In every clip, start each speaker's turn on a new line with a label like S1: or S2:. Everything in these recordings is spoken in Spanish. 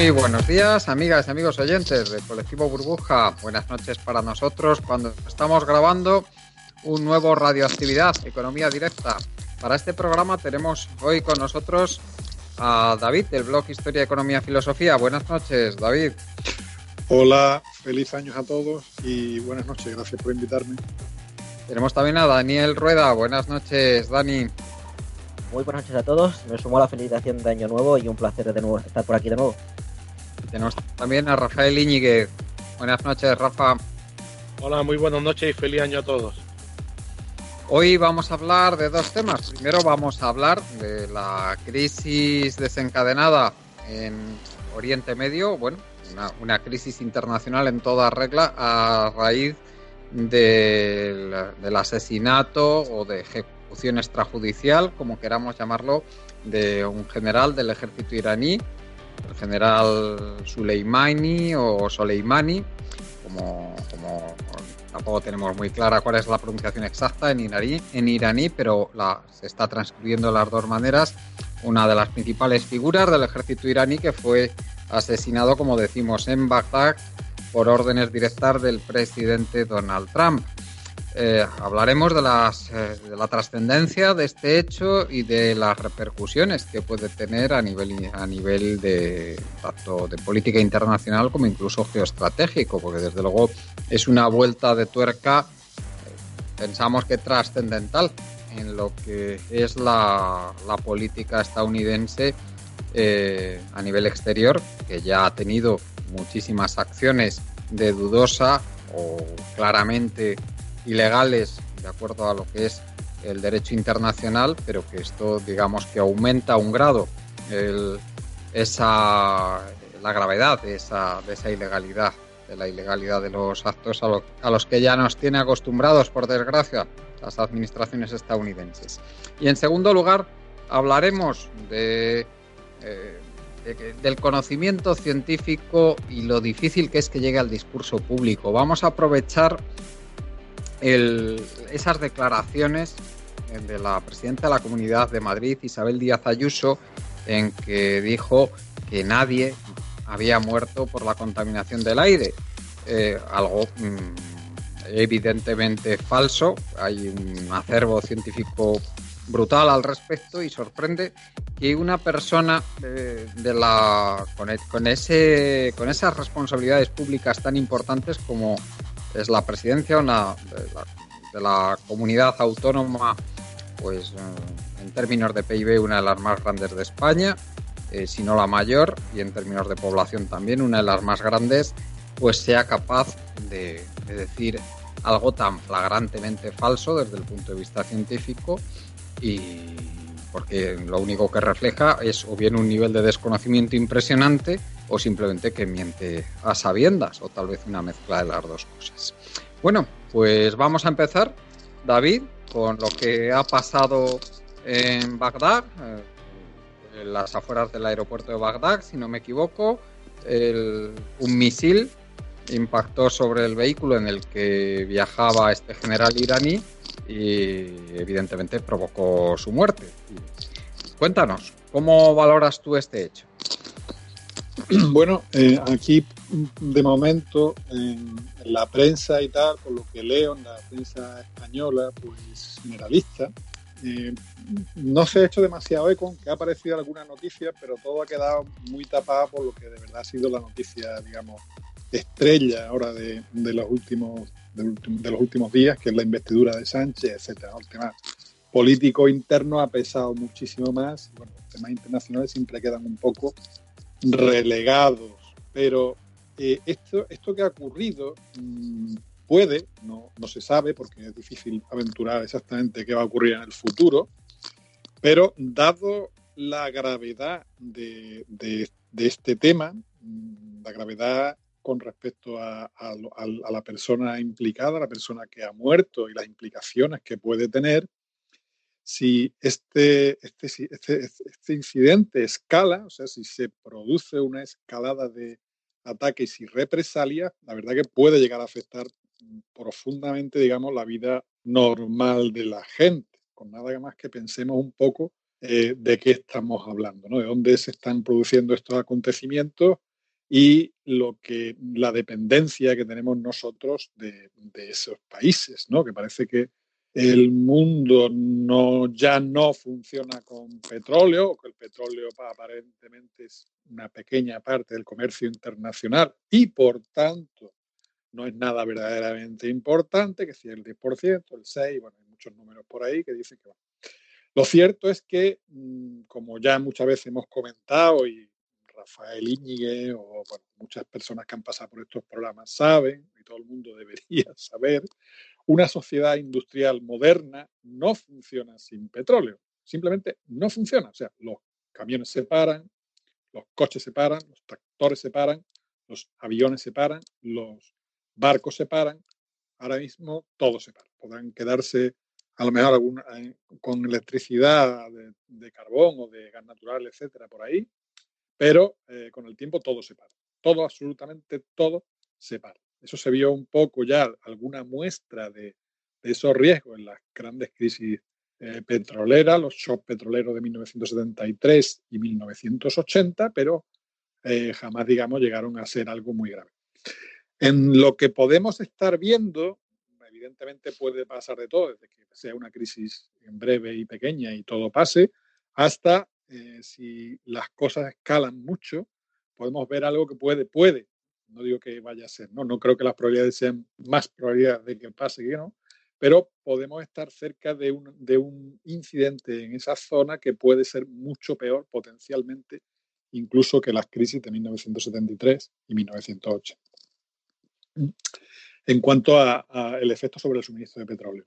S1: Muy buenos días, amigas y amigos oyentes del colectivo Burbuja. Buenas noches para nosotros cuando estamos grabando un nuevo Radioactividad, Economía Directa. Para este programa tenemos hoy con nosotros a David del blog Historia, Economía, Filosofía. Buenas noches, David.
S2: Hola, feliz años a todos y buenas noches. Gracias por invitarme.
S1: Tenemos también a Daniel Rueda. Buenas noches, Dani.
S3: Muy buenas noches a todos. Me sumo a la felicitación de Año Nuevo y un placer de nuevo estar por aquí de nuevo.
S1: Tenemos también a Rafael Íñiguez. Buenas noches, Rafa.
S4: Hola, muy buenas noches y feliz año a todos.
S1: Hoy vamos a hablar de dos temas. Primero vamos a hablar de la crisis desencadenada en Oriente Medio, bueno, una, una crisis internacional en toda regla a raíz del, del asesinato o de ejecución extrajudicial, como queramos llamarlo, de un general del ejército iraní, el general Suleimani o Soleimani, como, como tampoco tenemos muy clara cuál es la pronunciación exacta en iraní, en pero se está transcribiendo de las dos maneras. Una de las principales figuras del ejército iraní que fue asesinado, como decimos, en Bagdad por órdenes directas del presidente Donald Trump. Eh, hablaremos de, las, eh, de la trascendencia de este hecho y de las repercusiones que puede tener a nivel, a nivel de tanto de política internacional como incluso geoestratégico, porque desde luego es una vuelta de tuerca, eh, pensamos que trascendental en lo que es la, política estadounidense a nivel exterior, que ya ha tenido muchísimas acciones de dudosa o claramente ilegales de acuerdo a lo que es el derecho internacional, pero que esto digamos que aumenta un grado esa, la gravedad de esa, de esa ilegalidad, de la ilegalidad de los actos a los que ya nos tiene acostumbrados, por desgracia, las administraciones estadounidenses. Y en segundo lugar, hablaremos de, eh, de, del conocimiento científico y lo difícil que es que llegue al discurso público. Vamos a aprovechar esas declaraciones de la presidenta de la Comunidad de Madrid, Isabel Díaz Ayuso, en que dijo que nadie había muerto por la contaminación del aire. Eh, algo mmm, evidentemente falso. Hay un acervo científico brutal al respecto y sorprende que una persona eh, de ese con esas responsabilidades públicas tan importantes como es la presidencia de, la, comunidad autónoma, pues en términos de PIB una de las más grandes de España, eh, si no la mayor, y en términos de población también una de las más grandes, pues sea capaz de, de decir algo tan flagrantemente falso desde el punto de vista científico y porque lo único que refleja es o bien un nivel de desconocimiento impresionante o simplemente que miente a sabiendas o tal vez una mezcla de las dos cosas. Bueno, pues vamos a empezar, David, con lo que ha pasado en Bagdad, eh, en las afueras del aeropuerto de Bagdad, si no me equivoco, el, un misil impactó sobre el vehículo en el que viajaba este general iraní y evidentemente provocó su muerte. Cuéntanos, ¿cómo valoras tú este hecho?
S2: Bueno, eh, aquí de momento en, en, la prensa y tal, por lo que leo en la prensa española, pues generalista, eh, no se ha hecho demasiado eco, que ha aparecido alguna noticia, pero todo ha quedado muy tapado por lo que de verdad ha sido la noticia, digamos, estrella ahora de, de los últimos de, los últimos días, que es la investidura de Sánchez, etcétera. El tema político interno ha pesado muchísimo más. Bueno, los temas internacionales siempre quedan un poco relegados, pero eh, esto, esto que ha ocurrido mmm, puede, no, no se sabe porque es difícil aventurar exactamente qué va a ocurrir en el futuro, pero dado la gravedad de, de, de este tema, mm, la gravedad con respecto a, la persona implicada, la persona que ha muerto y las implicaciones que puede tener, si este, este, este, este, incidente escala, o sea, si se produce una escalada de ataques y represalias, la verdad que puede llegar a afectar profundamente, digamos, la vida normal de la gente, con nada más que pensemos un poco eh, de qué estamos hablando, ¿no? de dónde se están produciendo estos acontecimientos y lo que la dependencia que tenemos nosotros de, esos países, ¿no? que parece que el mundo no, ya no funciona con petróleo, que el petróleo aparentemente es una pequeña parte del comercio internacional y por tanto no es nada verdaderamente importante, que si el 10%, el 6%, bueno, hay muchos números por ahí que dicen que va. Lo cierto es que, mm, como ya muchas veces hemos comentado y Rafael Íñigue o muchas personas que han pasado por estos programas saben, y todo el mundo debería saber, una sociedad industrial moderna no funciona sin petróleo. Simplemente no funciona. O sea, los camiones se paran, los coches se paran, los tractores se paran, los aviones se paran, los barcos se paran. Ahora mismo todo se para. Podrán quedarse a lo mejor eh, con electricidad de, carbón o de gas natural, etcétera, por ahí, pero eh, con el tiempo todo se para. Todo, absolutamente todo se para. Eso se vio un poco ya, alguna muestra de, esos riesgos en las grandes crisis eh, petroleras, los shocks petroleros de 1973 y 1980, pero eh, jamás, digamos, llegaron a ser algo muy grave. En lo que podemos estar viendo, evidentemente puede pasar de todo, desde que sea una crisis en breve y pequeña y todo pase, hasta eh, si las cosas escalan mucho, podemos ver algo que puede, puede no digo que vaya a ser, no, no creo que las probabilidades sean más probabilidades de que pase que no, pero podemos estar cerca de un, de un incidente en esa zona que puede ser mucho peor potencialmente incluso que las crisis de 1973 y 1908. En cuanto al efecto sobre el suministro de petróleo.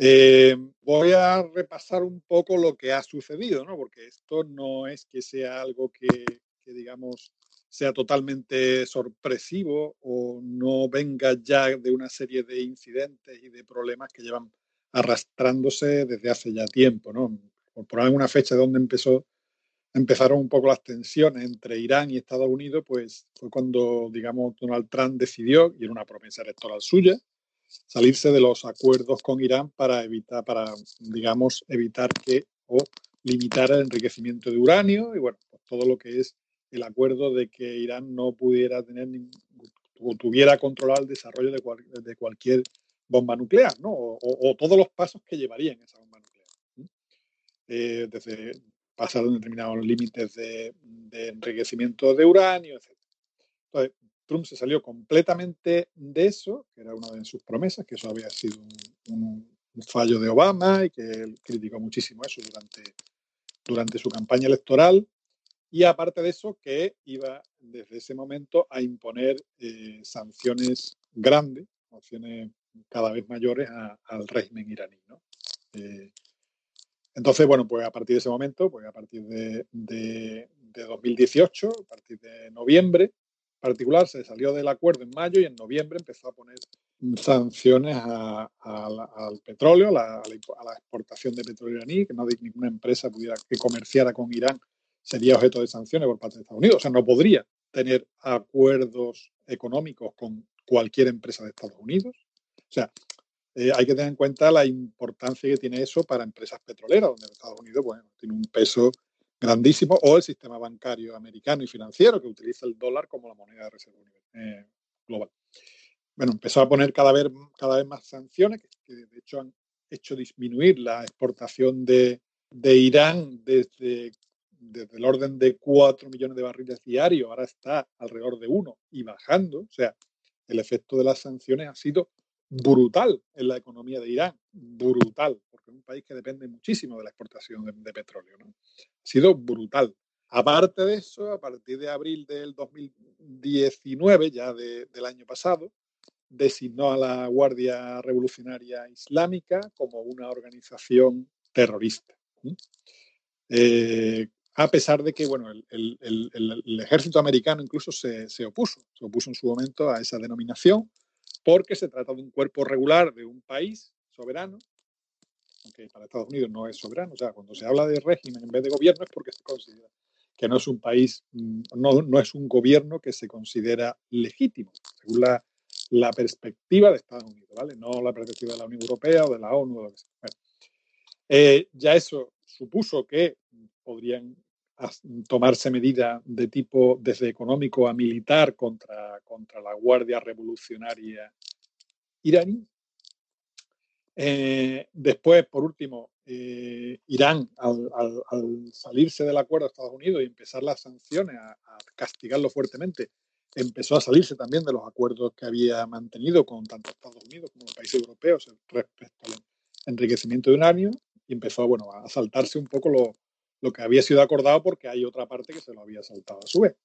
S2: Eh, voy a repasar un poco lo que ha sucedido, ¿no? porque esto no es que sea algo que, digamos, sea totalmente sorpresivo o no venga ya de una serie de incidentes y de problemas que llevan arrastrándose desde hace ya tiempo, ¿no? Por alguna fecha donde empezó, empezaron un poco las tensiones entre Irán y Estados Unidos, pues fue cuando, digamos, Donald Trump decidió, y era una promesa electoral suya, salirse de los acuerdos con Irán para evitar, para, digamos, evitar que o limitar el enriquecimiento de uranio y bueno, pues todo lo que es el acuerdo de que Irán no pudiera tener o tuviera controlado el desarrollo de, de cualquier bomba nuclear, ¿no? O, todos los pasos que llevarían esa bomba nuclear. Eh, desde pasar determinados límites de, enriquecimiento de uranio, etc. Entonces, Trump se salió completamente de eso, que era una de sus promesas, que eso había sido un, fallo de Obama y que él criticó muchísimo eso durante, durante su campaña electoral y aparte de eso, que iba desde ese momento a imponer eh, sanciones grandes, sanciones cada vez mayores al régimen iraní. Eh, entonces, bueno, pues a partir de ese momento, pues a partir de, 2018, a partir de noviembre, particular, se salió del acuerdo en mayo y en noviembre empezó a poner sanciones al petróleo, a la, exportación de petróleo iraní, que no ninguna empresa pudiera que comerciara con Irán sería objeto de sanciones por parte de Estados Unidos. O sea, no podría tener acuerdos económicos con cualquier empresa de Estados Unidos. O sea, eh, hay que tener en cuenta la importancia que tiene eso para empresas petroleras, donde Estados Unidos bueno, tiene un peso grandísimo, o el sistema bancario americano y financiero, que utiliza el dólar como la moneda de reserva eh, global. Bueno, empezó a poner cada vez, cada vez más sanciones, que, de hecho han hecho disminuir la exportación de, de Irán desde desde el orden de 4 millones de barriles diarios, ahora está alrededor de 1 y bajando. O sea, el efecto de las sanciones ha sido brutal en la economía de Irán, brutal, porque es un país que depende muchísimo de la exportación de, petróleo. Ha sido brutal. Aparte de eso, a partir de abril del 2019, ya del año pasado, designó a la Guardia Revolucionaria Islámica como una organización terrorista. Eh, a pesar de que bueno, el, ejército americano incluso se, se, opuso, se opuso en su momento a esa denominación, porque se trata de un cuerpo regular de un país soberano, aunque para Estados Unidos no es soberano, o sea, cuando se habla de régimen en vez de gobierno es porque se considera que no es un país, mm, no, no es un gobierno que se considera legítimo, según la, perspectiva de Estados Unidos, ¿vale? No la perspectiva de la Unión Europea o de la ONU. O de eh, ya eso supuso que podrían tomarse medidas de tipo desde económico a militar contra, contra la Guardia Revolucionaria iraní. Eh, después, por último, eh, Irán, al, salirse del acuerdo de Estados Unidos y empezar las sanciones, a, castigarlo fuertemente, empezó a salirse también de los acuerdos que había mantenido con tanto Estados Unidos como los países europeos respecto al enriquecimiento de uranio y empezó bueno, a saltarse un poco lo, lo que había sido acordado porque hay otra parte que se lo había saltado a su vez.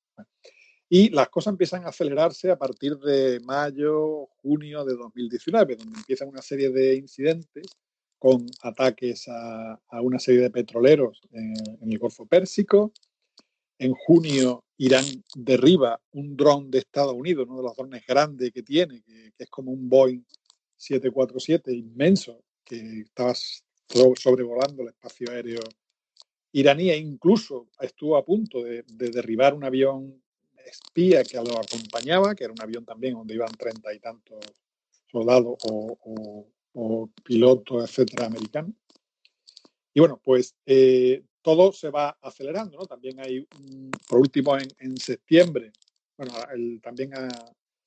S2: Y las cosas empiezan a acelerarse a partir de mayo, junio de 2019, donde empiezan una serie de incidentes con ataques a, una serie de petroleros en, el Golfo Pérsico. En junio, Irán derriba un dron de Estados Unidos, uno de los drones grandes que tiene, que, que es como un Boeing 747 inmenso, que estaba sobrevolando el espacio aéreo iraní e incluso estuvo a punto de, derribar un avión espía que lo acompañaba, que era un avión también donde iban treinta y tantos soldados o, pilotos, etcétera, americanos. Y bueno, pues eh, todo se va acelerando, ¿no? También hay, por último, en, septiembre, bueno, también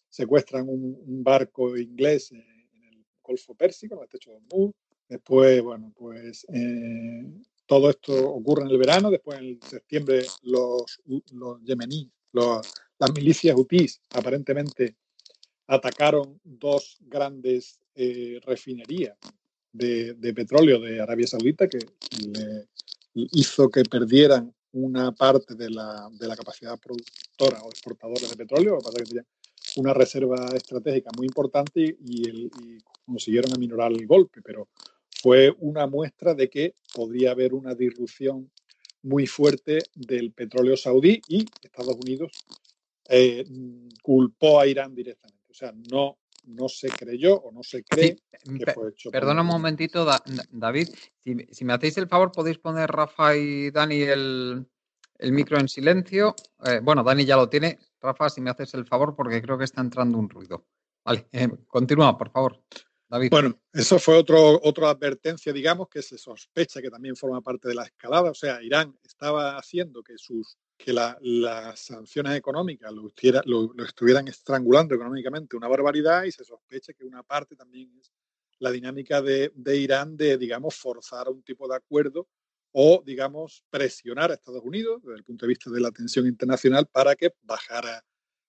S2: secuestran un, barco inglés en, el Golfo Pérsico, en el techo de Hormuz. Después, bueno, pues eh, todo esto ocurre en el verano, después en septiembre los, los yemeníes, las milicias hutíes aparentemente atacaron dos grandes eh, refinerías de, petróleo de Arabia Saudita que hizo que perdieran una parte de la, capacidad productora o exportadora de petróleo, una reserva estratégica muy importante y, el, y consiguieron aminorar el golpe, pero fue una muestra de que podría haber una disrupción muy fuerte del petróleo saudí y Estados Unidos eh, culpó a Irán directamente. O sea, no, no se creyó o no se cree que fue hecho.
S1: Perdona un momentito, David. Si, me hacéis el favor, podéis poner Rafa y Dani el, micro en silencio. Eh, bueno, Dani ya lo tiene. Rafa, si me haces el favor, porque creo que está entrando un ruido. Vale, eh, continúa, por favor.
S2: Bueno, eso fue otro, otra advertencia, digamos, que se sospecha que también forma parte de la escalada. O sea, Irán estaba haciendo que sus que las sanciones económicas lo, lo, estuvieran estrangulando económicamente una barbaridad y se sospecha que una parte también es la dinámica de, de Irán de, digamos, forzar un tipo de acuerdo o, digamos, presionar a Estados Unidos desde el punto de vista de la tensión internacional para que bajara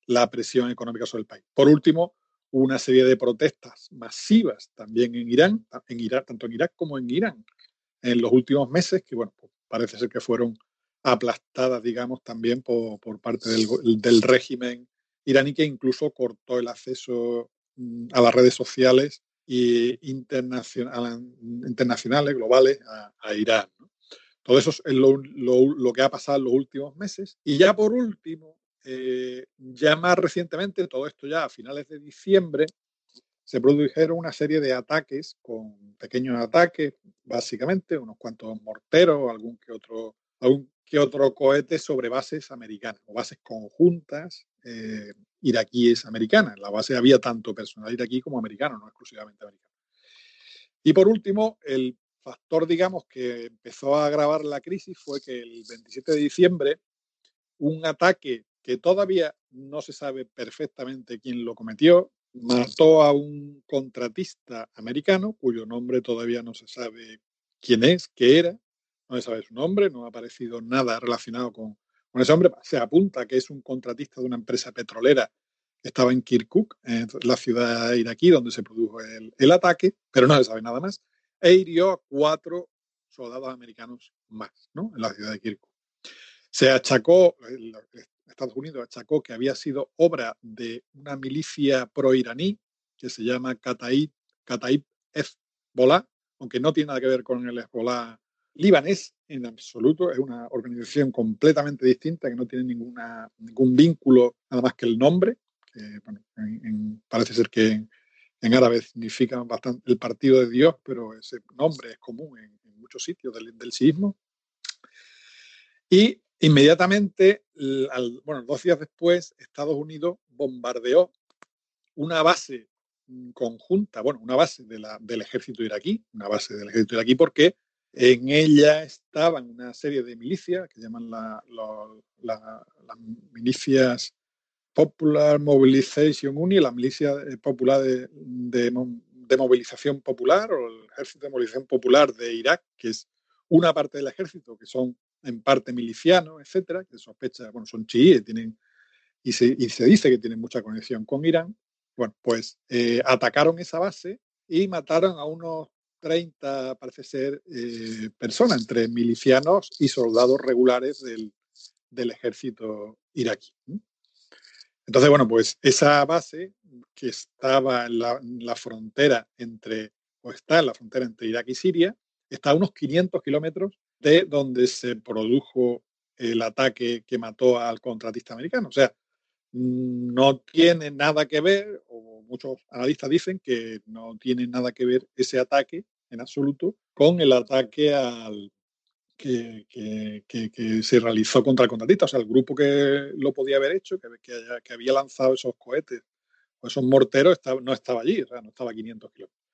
S2: la presión económica sobre el país. Por último, una serie de protestas masivas también en Irán, en Irak, tanto en Irak como en Irán, en los últimos meses, que bueno, pues parece ser que fueron aplastadas, digamos, también por, parte del, régimen iraní, que incluso cortó el acceso mm, a las redes sociales e internacionales, globales, a, Irán. Todo eso es lo, lo que ha pasado en los últimos meses. Y ya por último, eh, ya más recientemente, todo esto ya a finales de diciembre, se produjeron una serie de ataques con pequeños ataques, básicamente, unos cuantos morteros, algún que otro, algún que otro cohete sobre bases americanas o bases conjuntas eh, iraquíes americanas. En la base había tanto personal iraquí como americano, no exclusivamente americano. Y por último, el factor, digamos, que empezó a agravar la crisis fue que el 27 de diciembre un ataque que todavía no se sabe perfectamente quién lo cometió, mató a un contratista americano cuyo nombre todavía no se sabe quién es, qué era, no se sabe su nombre, no ha aparecido nada relacionado con, ese hombre. Se apunta que es un contratista de una empresa petrolera que estaba en Kirkuk, en la ciudad iraquí donde se produjo el, ataque, pero no se sabe nada más, e hirió a cuatro soldados americanos más ¿no? en la ciudad de Kirkuk. Se achacó, Estados Unidos achacó que había sido obra de una milicia pro-iraní que se llama Kataib, Hezbollah, aunque no tiene nada que ver con el Hezbollah libanés en absoluto, es una organización completamente distinta que no tiene ninguna, ningún vínculo nada más que el nombre, que parece ser que en, árabe significa bastante el partido de Dios, pero ese nombre es común en, muchos sitios del, del sismo. Y Inmediatamente, bueno, dos días después, Estados Unidos bombardeó una base mm, conjunta, bueno, una base del ejército iraquí, una base del ejército iraquí, porque En ella estaban una serie de milicias que llaman las milicias Popular Mobilization Union, la milicia eh, popular de, de, movilización popular o el ejército de movilización popular de Irak, que es una parte del ejército que son en parte milicianos, etcétera, que sospecha, bueno, son chiíes, tienen y se, y se dice que tienen mucha conexión con Irán. Bueno, pues eh, atacaron esa base y mataron a unos 30, parece ser, eh, personas, entre milicianos y soldados regulares del, del ejército iraquí. Entonces, bueno, pues esa base que estaba en la, frontera entre, o está en la frontera entre Irak y Siria, está a unos 500 kilómetros de donde se produjo el ataque que mató al contratista americano. O sea, no tiene nada que ver, o muchos analistas dicen que no tiene nada que ver ese ataque en absoluto con el ataque al, que, se realizó contra el contratista. O sea, el grupo que lo podía haber hecho, que, que, había lanzado esos cohetes o esos morteros, no estaba allí, no estaba a 500 kilómetros.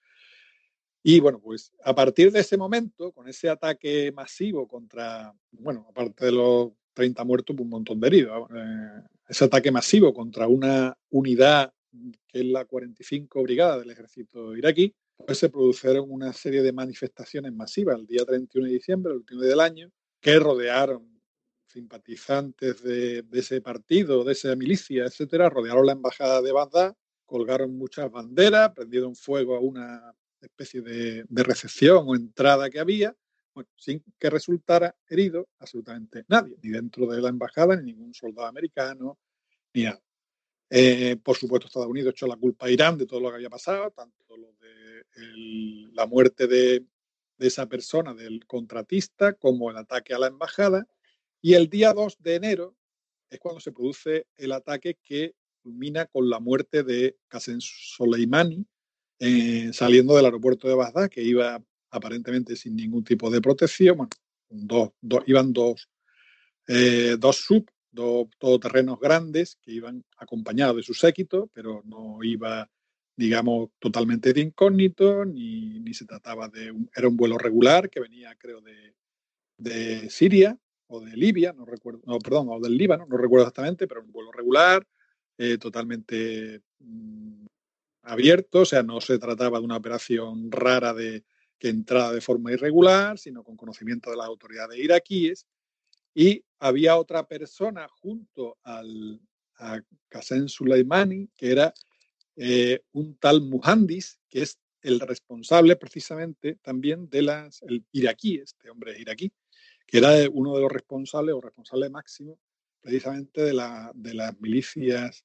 S2: Y bueno, pues a partir de ese momento, con ese ataque masivo contra, bueno, aparte de los 30 muertos, pues un montón de heridos, eh, ese ataque masivo contra una unidad que es la 45 Brigada del ejército iraquí, pues se produjeron una serie de manifestaciones masivas el día 31 de diciembre, el último día del año, que rodearon simpatizantes de, ese partido, de esa milicia, etcétera, rodearon la embajada de Bagdad, colgaron muchas banderas, prendieron fuego a una especie de, recepción o entrada que había, sin que resultara herido absolutamente nadie, ni dentro de la embajada, ni ningún soldado americano, ni nada. Eh, por supuesto, Estados Unidos echó la culpa a Irán de todo lo que había pasado, tanto la muerte de, esa persona, del contratista, como el ataque a la embajada. Y el día 2 de enero es cuando se produce el ataque que culmina con la muerte de Qasem Soleimani eh, saliendo del aeropuerto de Bagdad, que iba aparentemente sin ningún tipo de protección. Bueno, dos, iban dos, eh, dos sub dos todoterrenos grandes que iban acompañados de su séquito, pero no iba, digamos, totalmente de incógnito, ni, ni se trataba de un, era un vuelo regular que venía, creo, de, de Siria o de Libia, no recuerdo, no, perdón, o del Líbano, no recuerdo exactamente, pero un vuelo regular, eh, totalmente mm, abierto, o sea, no se trataba de una operación rara de que entraba de forma irregular, sino con conocimiento de las autoridades iraquíes. Y había otra persona junto al, a Qasem Soleimani, que era eh, un tal Muhandis, que es el responsable precisamente también de las, el iraquí, este hombre iraquí, que era uno de los responsables o responsable máximo precisamente de, la, de las milicias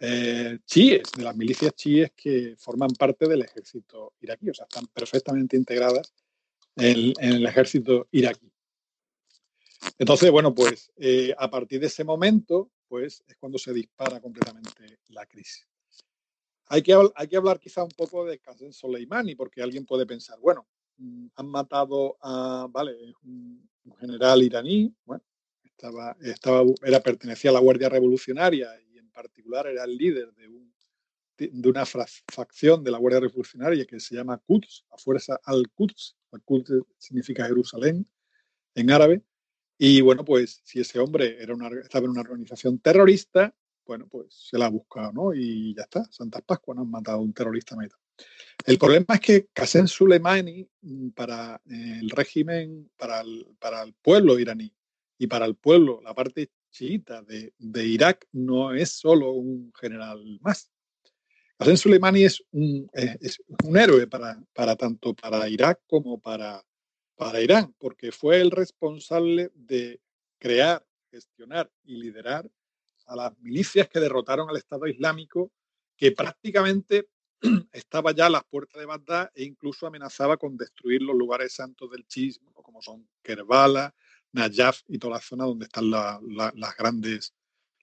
S2: eh, chiíes, de las milicias chiíes que forman parte del ejército iraquí, o sea, están perfectamente integradas en el ejército iraquí. Entonces, bueno, pues eh, a partir de ese momento, pues es cuando se dispara completamente la crisis. Hay que, hay que hablar quizá un poco de Qasem Soleimani, porque alguien puede pensar, bueno, mm, han matado a, vale, un, general iraní, bueno, estaba, estaba, era, pertenecía a la Guardia Revolucionaria particular era el líder de, un, de una facción de la Guardia Revolucionaria que se llama Quds, la fuerza al-Quds, al-Quds significa Jerusalén en árabe, y bueno, pues si ese hombre era una, estaba en una organización terrorista, bueno, pues se la ha buscado, ¿no? Y ya está, Santa Pascua, ¿no? Han matado a un terrorista meta. El problema es que Qasem Soleimani, mm, para el régimen, para el, para el pueblo iraní y para el pueblo, la parte chiita de, Irak, no es solo un general más. Qasem Soleimani es un, es un héroe para, tanto para Irak como para, para Irán, porque fue el responsable de crear, gestionar y liderar a las milicias que derrotaron al Estado Islámico, que prácticamente estaba ya a las puertas de Bagdad e incluso amenazaba con destruir los lugares santos del chiismo, como son Kerbala, Najaf y toda la zona donde están las grandes,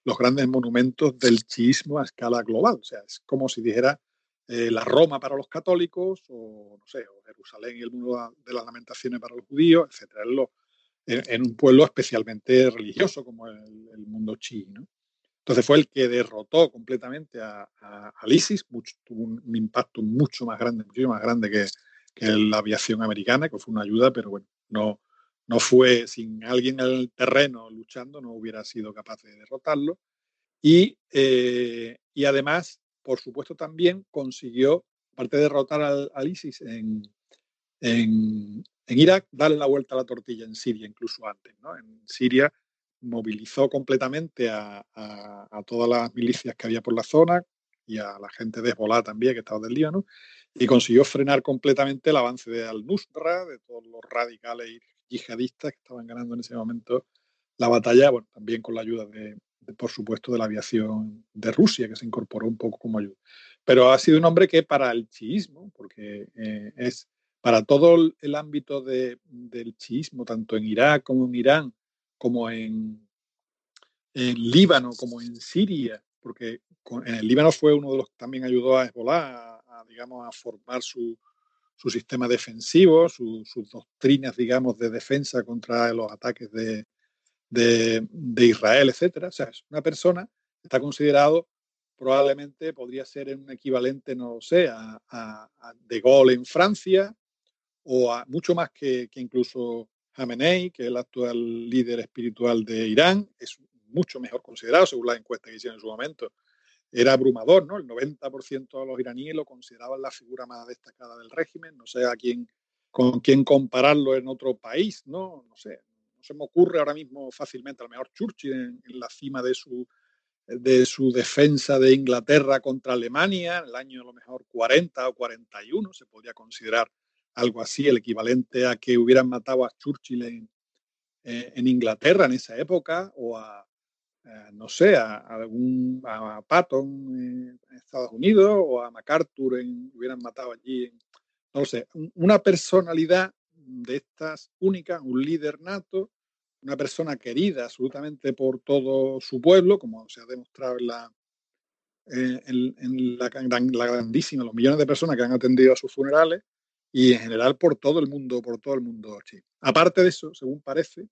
S2: los grandes monumentos del chiismo a escala global. O sea, es como si dijera eh, la Roma para los católicos, o no sé, o Jerusalén y el mundo de las lamentaciones para los judíos, etcétera, en, un pueblo especialmente religioso como el, mundo chií. Entonces fue el que derrotó completamente a, al ISIS, tuvo un, impacto mucho más grande, mucho más grande que, que, la aviación americana, que fue una ayuda, pero bueno, no, no fue sin alguien en el terreno luchando, no hubiera sido capaz de derrotarlo. Y, eh, y además, por supuesto, también consiguió, aparte de derrotar al, ISIS en, en, Irak, darle la vuelta a la tortilla en Siria, incluso antes. ¿no? En Siria movilizó completamente a, a, todas las milicias que había por la zona y a la gente de Hezbollah también, que estaba del Líbano, y consiguió frenar completamente el avance de Al-Nusra, de todos los radicales yihadistas que estaban ganando en ese momento la batalla, bueno, también con la ayuda de, por supuesto, de la aviación de Rusia, que se incorporó un poco como ayuda. Pero ha sido un hombre que para el chiismo, porque eh, es para todo el ámbito del chiismo, tanto en Irak como en Irán, como en, en Líbano, como en Siria, porque en el Líbano fue uno de los que también ayudó a Hezbollah a, digamos, a formar su, su sistema defensivo, sus doctrinas, digamos, de defensa contra los ataques de, de, Israel, etcétera. O sea, es una persona que está considerado probablemente podría ser un equivalente, no sé, a, De Gaulle en Francia o a mucho más que, que incluso Khamenei, que es el actual líder espiritual de Irán, es mucho mejor considerado según las encuestas que hicieron en su momento. Era abrumador, ¿no? El 90% de los iraníes lo consideraban la figura más destacada del régimen. No sé a quién, con quién compararlo en otro país, ¿no? No sé, se me ocurre ahora mismo fácilmente, a lo mejor Churchill en, la cima de su, de su defensa de Inglaterra contra Alemania, en el año a lo mejor 40 o 41, se podría considerar algo así, el equivalente a que hubieran matado a Churchill en, en Inglaterra en esa época, o a, no sé, a, algún, a Patton en Estados Unidos, o a MacArthur hubieran matado allí, no sé, una personalidad de estas únicas, un líder nato, una persona querida absolutamente por todo su pueblo, como se ha demostrado en la, eh, en, la, grandísima, los millones de personas que han atendido a sus funerales y en general por todo el mundo, por todo el mundo Aparte de eso, según parece,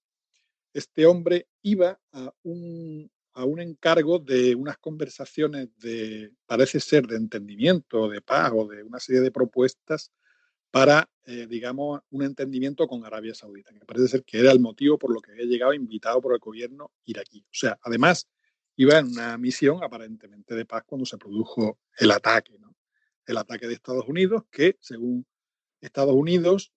S2: este hombre iba a un, a un encargo de unas conversaciones de, parece ser, de entendimiento, de paz o de una serie de propuestas para, eh, digamos, un entendimiento con Arabia Saudita, que parece ser que era el motivo por lo que había llegado invitado por el gobierno iraquí. O sea, además, iba en una misión aparentemente de paz cuando se produjo el ataque, ¿no? El ataque de Estados Unidos, que según Estados Unidos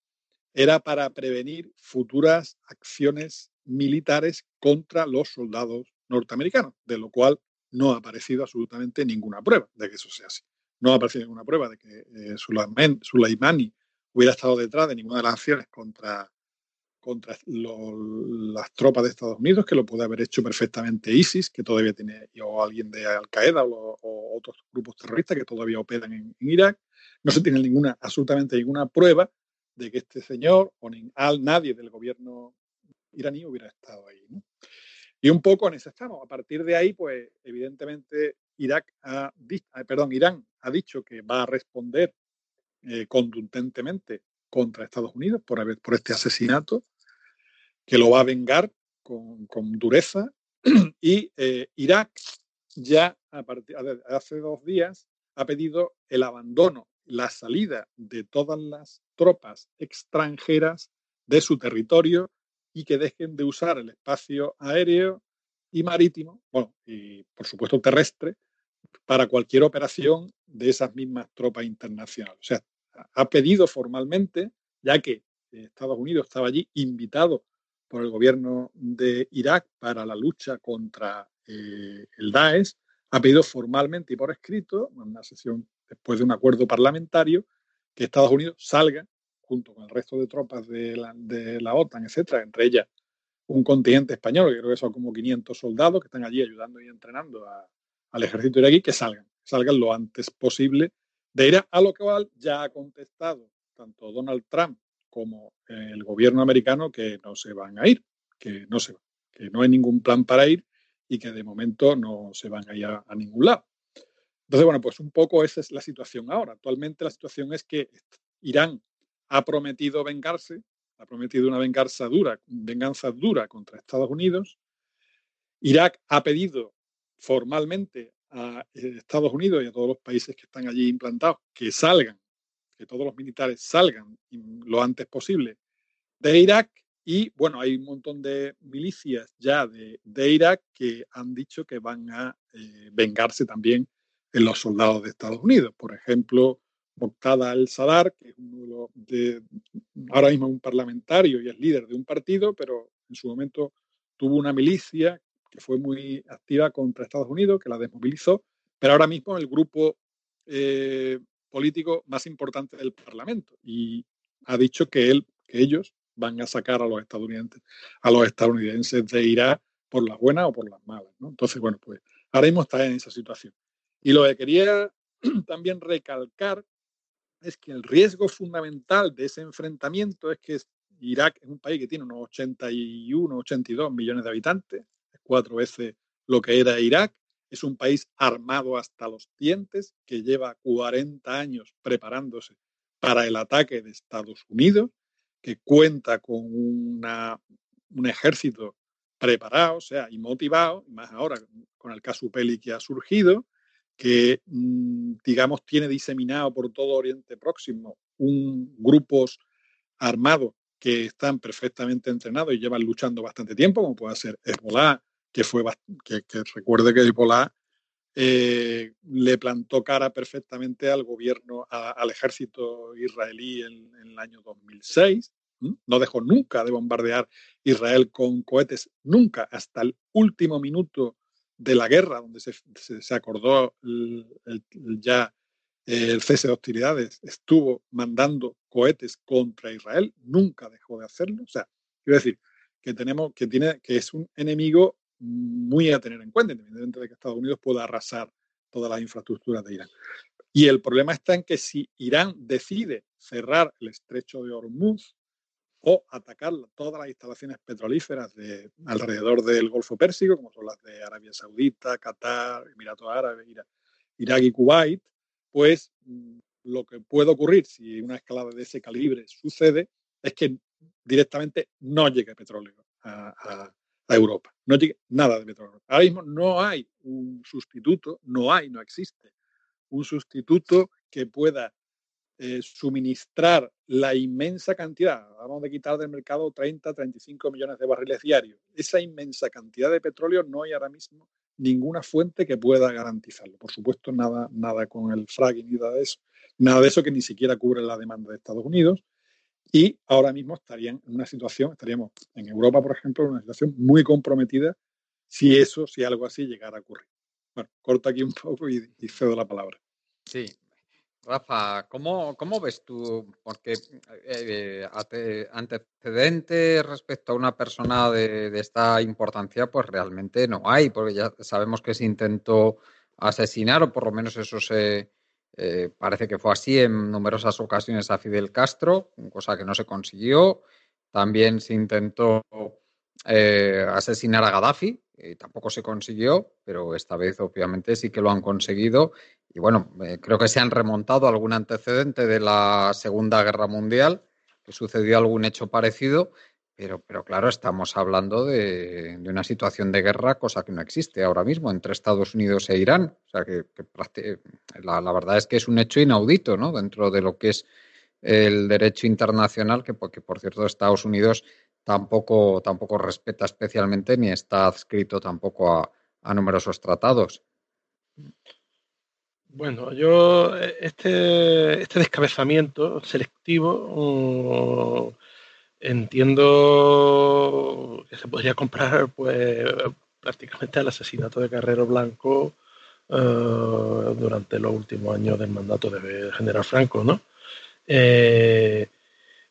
S2: era para prevenir futuras acciones militares contra los soldados norteamericanos, de lo cual no ha aparecido absolutamente ninguna prueba de que eso sea así. No ha aparecido ninguna prueba de que eh, Sulaimani hubiera estado detrás de ninguna de las acciones contra, contra las tropas de Estados Unidos, que lo puede haber hecho perfectamente ISIS, que todavía tiene, o alguien de Al-Qaeda o, otros grupos terroristas que todavía operan en, Irak. No se tiene ninguna, absolutamente ninguna prueba de que este señor o ni, al, nadie del gobierno iraní hubiera estado ahí. Y un poco en eso estamos. A partir de ahí, pues evidentemente Irak ha, perdón, Irán ha dicho que va a responder eh, contundentemente contra Estados Unidos por, este asesinato, que lo va a vengar con, dureza. Y eh, Irak ya hace dos días ha pedido el abandono, la salida de todas las tropas extranjeras de su territorio y que dejen de usar el espacio aéreo y marítimo, bueno, y por supuesto terrestre, para cualquier operación de esas mismas tropas internacionales. O sea, ha pedido formalmente, ya que Estados Unidos estaba allí invitado por el gobierno de Irak para la lucha contra eh, el Daesh, ha pedido formalmente y por escrito, en una sesión después de un acuerdo parlamentario, que Estados Unidos salga junto con el resto de tropas de la, OTAN, etcétera, entre ellas un contingente español, que creo que son como 500 soldados que están allí ayudando y entrenando al ejército iraquí, que salgan, salgan lo antes posible de ir a lo cual ya ha contestado tanto Donald Trump como el gobierno americano que no se van a ir, que no se que no hay ningún plan para ir y que de momento no se van a ir a, ningún lado. Entonces, bueno, pues un poco esa es la situación ahora. Actualmente la situación es que Irán ha prometido vengarse, ha prometido una venganza dura, venganza dura contra Estados Unidos. Irak ha pedido formalmente a eh, Estados Unidos y a todos los países que están allí implantados que salgan, que todos los militares salgan lo antes posible de Irak y bueno, hay un montón de milicias ya de, Irak que han dicho que van a eh, vengarse también en los soldados de Estados Unidos. Por ejemplo, Moqtada al-Sadar, que es uno de, ahora mismo un parlamentario y es líder de un partido, pero en su momento tuvo una milicia que fue muy activa contra Estados Unidos, que la desmovilizó, pero ahora mismo es el grupo eh, político más importante del Parlamento y ha dicho que él, que ellos van a sacar a los estadounidenses, a los estadounidenses de Irak por las buenas o por las malas. Entonces, bueno, pues ahora mismo está en esa situación. Y lo que quería también recalcar es que el riesgo fundamental de ese enfrentamiento es que Irak es un país que tiene unos 81, 82 millones de habitantes, es cuatro veces lo que era Irak, es un país armado hasta los dientes, que lleva 40 años preparándose para el ataque de Estados Unidos que cuenta con una, un ejército preparado, o sea, y motivado, más ahora con el caso Peli que ha surgido, que, mm, digamos, tiene diseminado por todo Oriente Próximo un grupos armados que están perfectamente entrenados y llevan luchando bastante tiempo, como puede ser Hezbollah, que fue que, recuerde que Hezbollah eh, le plantó cara perfectamente al gobierno, al ejército israelí en, el año 2006. No dejó nunca de bombardear Israel con cohetes, nunca, hasta el último minuto de la guerra, donde se, se, acordó ya el cese de hostilidades, estuvo mandando cohetes contra Israel, nunca dejó de hacerlo. O sea, quiero decir que tenemos que tiene que es un enemigo muy a tener en cuenta, independientemente de que Estados Unidos pueda arrasar todas las infraestructuras de Irán. Y el problema está en que si Irán decide cerrar el estrecho de Hormuz, o atacar todas las instalaciones petrolíferas de, alrededor del Golfo Pérsico, como son las de Arabia Saudita, Qatar, Emiratos Árabes, Irak y Kuwait, pues mm, lo que puede ocurrir si una escalada de ese calibre sucede es que directamente no llegue petróleo a, Europa, no llegue nada de petróleo. Ahora mismo no hay un sustituto, no hay, no existe un sustituto que pueda eh, suministrar la inmensa cantidad, vamos a quitar del mercado 30, 35 millones de barriles diarios, esa inmensa cantidad de petróleo no hay ahora mismo ninguna fuente que pueda garantizarlo. Por supuesto, nada, nada con el fracking ni nada de eso, nada de eso que ni siquiera cubre la demanda de Estados Unidos. Y ahora mismo estarían en una situación, estaríamos en Europa, por ejemplo, en una situación muy comprometida si eso, si algo así llegara a ocurrir. Bueno, corto aquí un poco y, y cedo la palabra.
S1: Sí, Rafa, ¿cómo, cómo ves tú? Porque eh, antecedentes respecto a una persona de, esta importancia, pues realmente no hay, porque ya sabemos que se intentó asesinar, o por lo menos eso se eh, parece que fue así en numerosas ocasiones a Fidel Castro, cosa que no se consiguió. También se intentó eh, asesinar a Gaddafi, tampoco se consiguió, pero esta vez obviamente sí que lo han conseguido. Y bueno, eh, creo que se han remontado algún antecedente de la Segunda Guerra Mundial, que sucedió algún hecho parecido, pero, pero claro, estamos hablando de, una situación de guerra, cosa que no existe ahora mismo entre Estados Unidos e Irán. O sea que, la, verdad es que es un hecho inaudito, ¿no? Dentro de lo que es el derecho internacional, que, que por cierto Estados Unidos tampoco, tampoco respeta especialmente ni está adscrito tampoco a, numerosos tratados.
S4: Bueno, yo este, este descabezamiento selectivo mm, entiendo que se podría comprar pues prácticamente al asesinato de Carrero Blanco eh, durante los últimos años del mandato de General Franco, ¿no? Eh,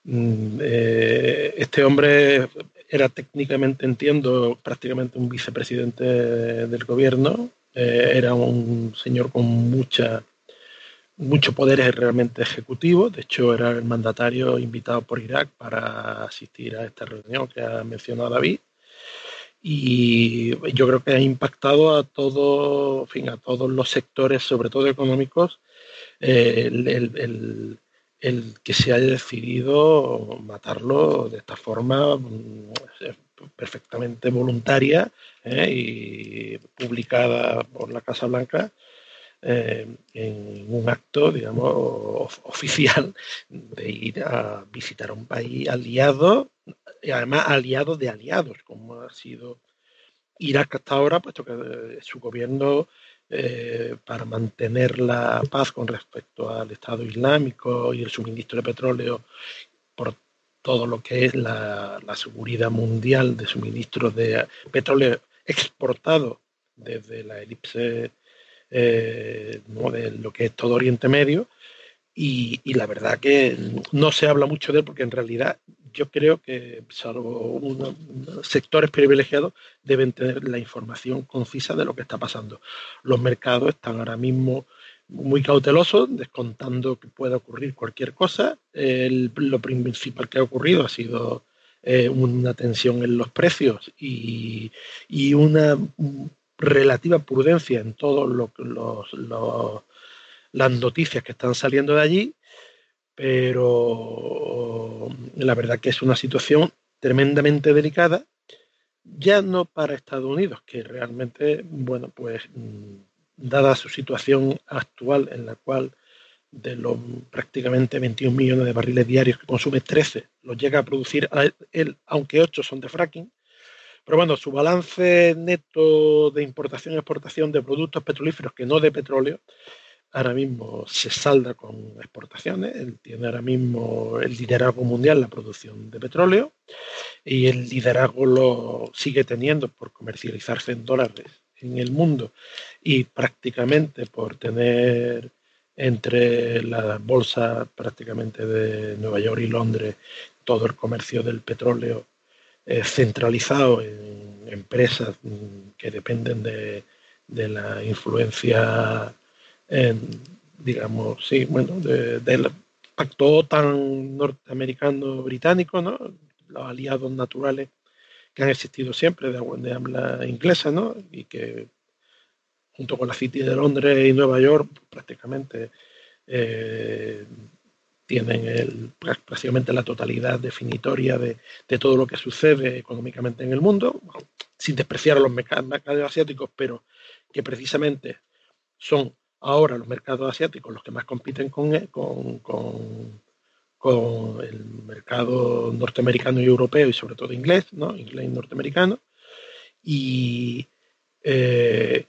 S4: eh, este hombre era técnicamente, entiendo, prácticamente un vicepresidente del gobierno. Eh, era un señor con mucha, mucho poder realmente ejecutivo. De hecho, era el mandatario invitado por Irak para asistir a esta reunión que ha mencionado David. Y yo creo que ha impactado a todo, fin, a todos los sectores, sobre todo económicos, eh, el que se haya decidido matarlo de esta forma mm, perfectamente voluntaria ¿eh? y publicada por la Casa Blanca eh, en un acto, digamos, oficial de ir a visitar un país aliado y además aliados de aliados, como ha sido Irak hasta ahora, puesto que eh, su gobierno, eh, para mantener la paz con respecto al Estado Islámico y el suministro de petróleo, por todo lo que es la, seguridad mundial de suministro de petróleo exportado desde la elipse eh, de lo que es todo Oriente Medio, y, y, la verdad que no se habla mucho de él porque en realidad yo creo que, salvo unos, sectores privilegiados, deben tener la información concisa de lo que está pasando. Los mercados están ahora mismo muy cautelosos, descontando que pueda ocurrir cualquier cosa. lo principal que ha ocurrido ha sido eh, una tensión en los precios y, una relativa prudencia en todas las noticias que están saliendo de allí pero la verdad que es una situación tremendamente delicada, ya no para Estados Unidos, que realmente, bueno, pues mm, dada su situación actual en la cual de los prácticamente 21 millones de barriles diarios que consume 13, los llega a producir él, aunque 8 son de fracking. Pero bueno, su balance neto de importación y exportación de productos petrolíferos que no de petróleo ahora mismo se salda con exportaciones, él tiene ahora mismo el liderazgo mundial la producción de petróleo y el liderazgo lo sigue teniendo por comercializarse en dólares en el mundo y prácticamente por tener entre la bolsa prácticamente de Nueva York y Londres todo el comercio del petróleo eh, centralizado en empresas que dependen de, de la influencia digamos, sí, bueno, del pacto tan norteamericano-británico, ¿no? Los aliados naturales que han existido siempre de, de habla inglesa, ¿no? Y que junto con la City de Londres y Nueva York prácticamente eh, tienen prácticamente la totalidad definitoria de, de, todo lo que sucede económicamente en el mundo, sin despreciar a los mercados asiáticos, pero que precisamente son ahora los mercados asiáticos los que más compiten con, con, con, el mercado norteamericano y europeo y sobre todo inglés, ¿no? inglés y norteamericano. Y eh,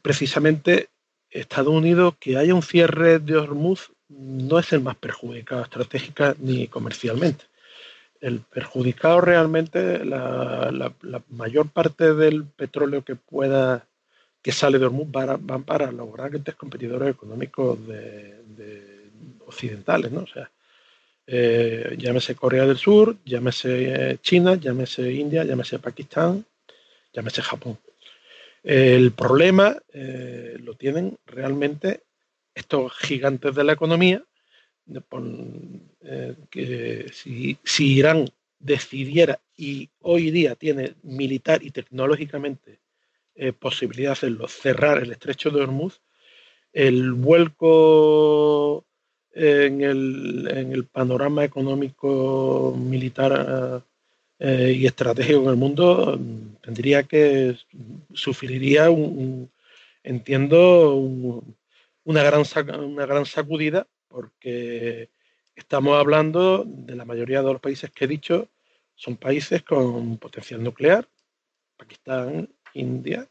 S4: precisamente Estados Unidos, que haya un cierre de Hormuz no es el más perjudicado estratégica ni comercialmente. El perjudicado realmente, la, la mayor parte del petróleo que pueda que sale de Hormuz van para los grandes competidores económicos de, occidentales, ¿no? O sea, eh, llámese Corea del Sur, llámese eh, China, llámese India, llámese Pakistán, llámese Japón. El problema eh, lo tienen realmente estos gigantes de la economía, que si, si Irán decidiera y hoy día tiene militar y tecnológicamente eh, posibilidad de hacerlo, cerrar el estrecho de Hormuz, el vuelco en el, en el panorama económico, militar eh, y estratégico en el mundo tendría que sufriría un, entiendo una gran una gran sacudida porque estamos hablando de la mayoría de los países que he dicho son países con potencial nuclear Pakistán India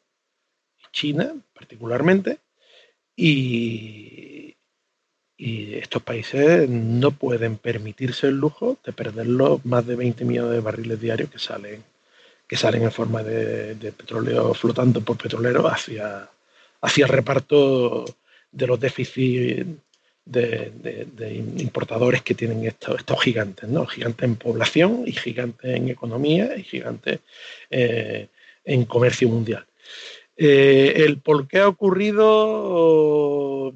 S4: China particularmente, y, estos países no pueden permitirse el lujo de perder los más de 20 millones de barriles diarios que salen, que salen en forma de, petróleo flotando por petrolero hacia, hacia el reparto de los déficits de, importadores que tienen estos, estos, gigantes, ¿no? Gigantes en población y gigantes en economía y gigantes eh, en comercio mundial. Eh, el por qué ha ocurrido,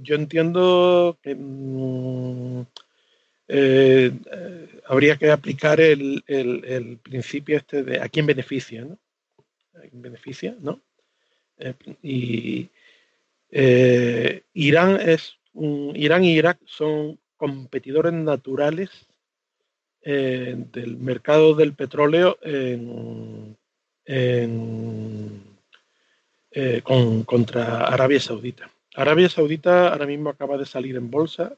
S4: yo entiendo que mm, eh, habría que aplicar el, principio este de a quién beneficia, ¿no? ¿A quién beneficia, no? Eh, y Irán es Irán y Irak son competidores naturales del mercado del petróleo en, eh, con, contra Arabia Saudita. Arabia Saudita ahora mismo acaba de salir en bolsa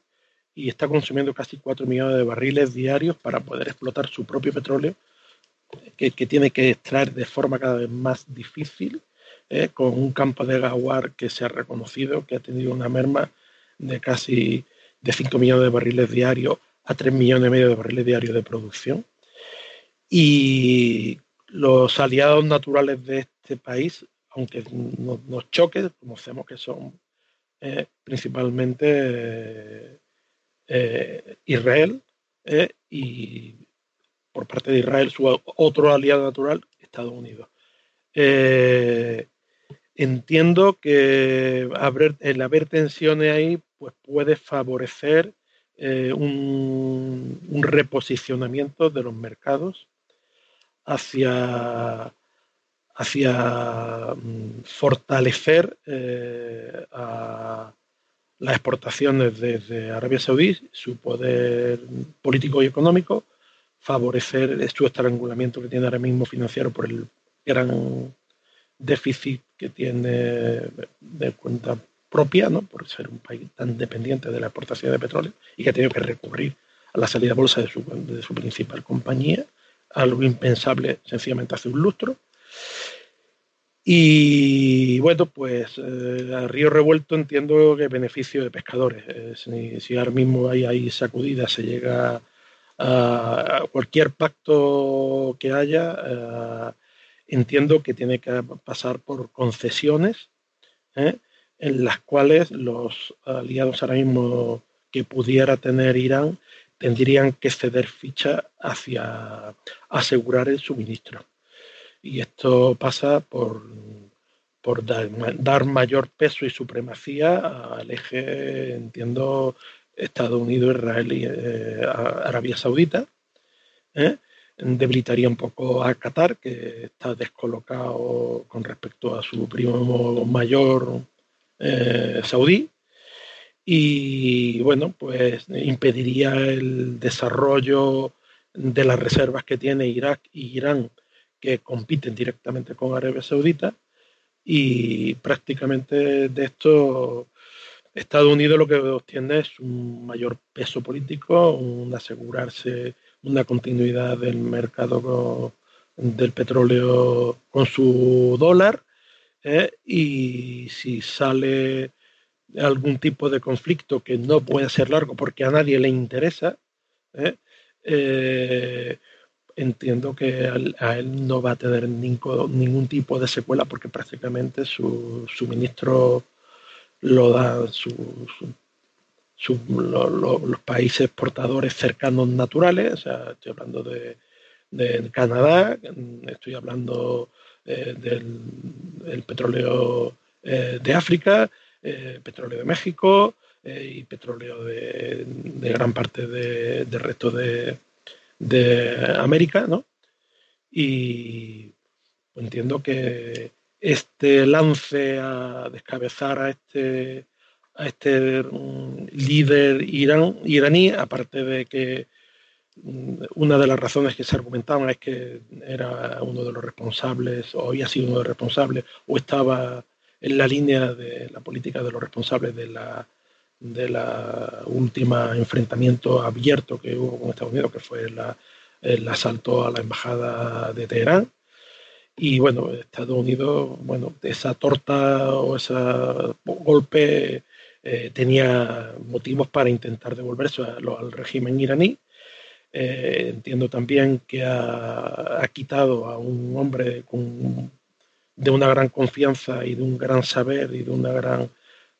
S4: y está consumiendo casi 4 millones de barriles diarios para poder explotar su propio petróleo, que, tiene que extraer de forma cada vez más difícil, ¿eh? con un campo de Gawar que se ha reconocido, que ha tenido una merma de casi de 5 millones de barriles diarios a 3 millones y medio de barriles diarios de producción. Y los aliados naturales de este país, aunque nos, choque, conocemos que son eh, principalmente eh, Israel eh, y por parte de Israel su otro aliado natural, Estados Unidos. entiendo que el haber tensiones ahí pues puede favorecer un, reposicionamiento de los mercados hacia, hacia mm, fortalecer eh, a las exportaciones desde Arabia Saudí, su poder político y económico, favorecer su estrangulamiento que tiene ahora mismo financiero por el gran déficit que tiene de cuenta propia, ¿no? por ser un país tan dependiente de la exportación de petróleo y que ha tenido que recurrir a la salida bolsa de su, de su principal compañía algo impensable sencillamente hace un lustro. Y bueno, pues eh, a Río Revuelto entiendo que beneficio de pescadores. Eh, si, ahora mismo hay, hay sacudida, se llega a, cualquier pacto que haya, eh, entiendo que tiene que pasar por concesiones en las cuales los aliados ahora mismo que pudiera tener Irán tendrían que ceder ficha hacia asegurar el suministro. Y esto pasa por, por dar, mayor peso y supremacía al eje, entiendo, Estados Unidos, Israel y eh, Arabia Saudita. ¿eh? Debilitaría un poco a Qatar, que está descolocado con respecto a su primo mayor eh, saudí y bueno, pues impediría el desarrollo de las reservas que tiene Irak y Irán, que compiten directamente con Arabia Saudita, y prácticamente de esto Estados Unidos lo que obtiene es un mayor peso político, un asegurarse una continuidad del mercado del petróleo con su dólar, ¿eh? y si sale algún tipo de conflicto que no puede ser largo porque a nadie le interesa, ¿eh? Eh, entiendo que a él no va a tener ningún, tipo de secuela porque prácticamente su suministro lo dan los países exportadores cercanos naturales, estoy hablando de, Canadá, estoy hablando eh, del, petróleo de África, eh, petróleo de México eh, y petróleo de, gran parte del resto de, América, ¿no? Y entiendo que este lance a descabezar a este a este mm, líder iraní, aparte de que mm, una de las razones que se argumentaban es que era uno de los responsables, o había sido uno de los responsables, o estaba en la línea de la política de los responsables de la, de la última enfrentamiento abierto que hubo con Estados Unidos, que fue el asalto a la embajada de Teherán. Y bueno, Estados Unidos, bueno, esa torta o ese golpe eh, tenía motivos para intentar devolverse al régimen iraní. Eh, entiendo también que ha, ha, quitado a un hombre con de una gran confianza y de un gran saber y de un gran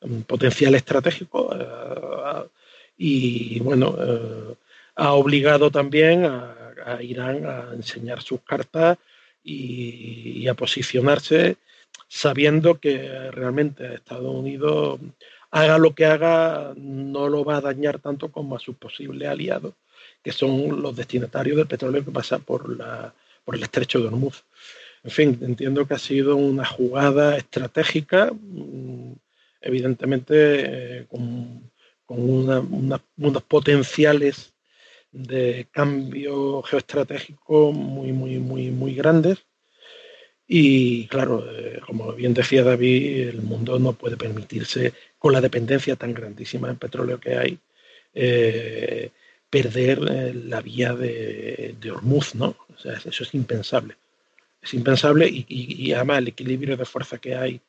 S4: mm, potencial estratégico. Eh, y bueno, eh, ha obligado también a, Irán a enseñar sus cartas y, a posicionarse sabiendo que realmente Estados Unidos haga lo que haga, no lo va a dañar tanto como a sus posibles aliados, que son los destinatarios del petróleo que pasa por, la, por el estrecho de Hormuz. En fin, entiendo que ha sido una jugada estratégica, mm, evidentemente eh, con, unos potenciales de cambio geoestratégico muy, muy, muy, muy grandes. Y claro, eh, como bien decía David, el mundo no puede permitirse, con la dependencia tan grandísima en petróleo que hay, eh, perder la vía de, de, Hormuz, ¿no? O sea, eso es impensable. Es impensable y, además el equilibrio de fuerza que hay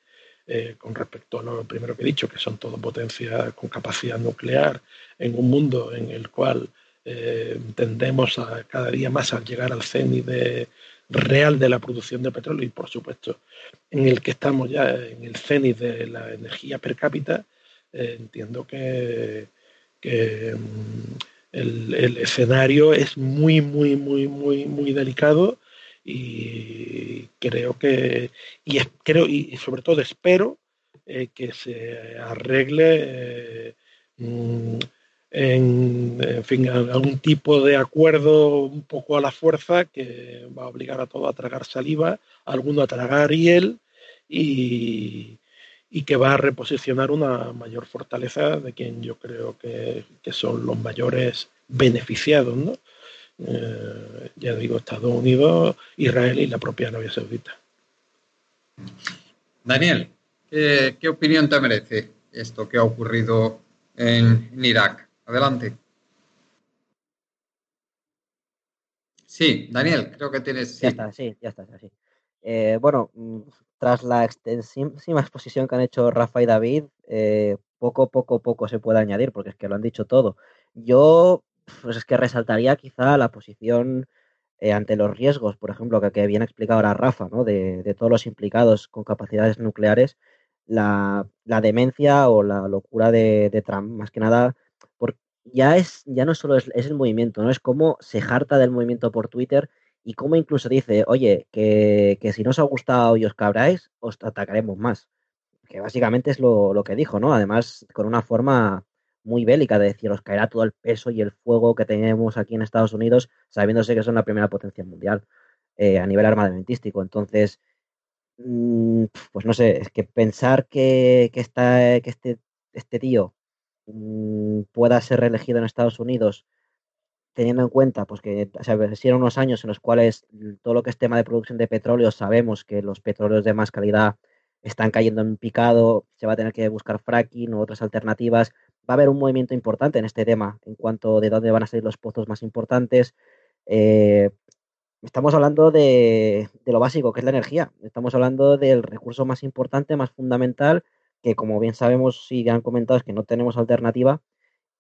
S4: eh, con respecto a lo primero que he dicho, que son todo potencias con capacidad nuclear, en un mundo en el cual eh, tendemos a cada día más a llegar al cenit de, real de la producción de petróleo y por supuesto en el que estamos ya en el cenit de la energía per cápita, eh, entiendo que, que mm, el, el, escenario es muy, muy, muy, muy, muy delicado y creo que, y creo, y sobre todo espero eh, que se arregle eh, mm, en, fin, algún tipo de acuerdo un poco a la fuerza que va a obligar a todo a tragar saliva, alguno a tragar hiel y, y que va a reposicionar una mayor fortaleza de quien yo creo que, que son los mayores beneficiados, ¿no? Eh, ya digo, Estados Unidos, Israel y la propia Arabia Saudita.
S1: Daniel, ¿qué, qué opinión te merece esto que ha ocurrido en, en Irak? Adelante. Sí, Daniel, creo que tienes.
S3: Sí. Ya está, sí, ya está. Sí. Eh, bueno, mm, tras la extensísima exposición que han hecho Rafa y David, eh, poco, poco, poco se puede añadir, porque es que lo han dicho todo. Yo pues es que resaltaría quizá la posición eh, ante los riesgos, por ejemplo, que, que bien explicado ahora Rafa, ¿no? de, de, todos los implicados con capacidades nucleares, la, la demencia o la locura de, Trump, más que nada, por, ya, es, ya no solo es, es, el movimiento, ¿no? es como se harta del movimiento por Twitter y como incluso dice, oye, que, que si no os ha gustado y os cabráis, os atacaremos más. Que básicamente es lo, lo que dijo, ¿no? Además, con una forma muy bélica de decir, os caerá todo el peso y el fuego que tenemos aquí en Estados Unidos, sabiéndose que son la primera potencia mundial eh, a nivel armamentístico. Entonces, mmm, pues no sé, es que pensar que, que, está, que este, este tío mmm, pueda ser reelegido en Estados Unidos, teniendo en cuenta pues que o sea, eran unos años en los cuales todo lo que es tema de producción de petróleo, sabemos que los petróleos de más calidad están cayendo en picado, se va a tener que buscar fracking u otras alternativas, va a haber un movimiento importante en este tema en cuanto de dónde van a salir los pozos más importantes. Eh, estamos hablando de, de, lo básico, que es la energía. Estamos hablando del recurso más importante, más fundamental, que como bien sabemos y han comentado es que no tenemos alternativa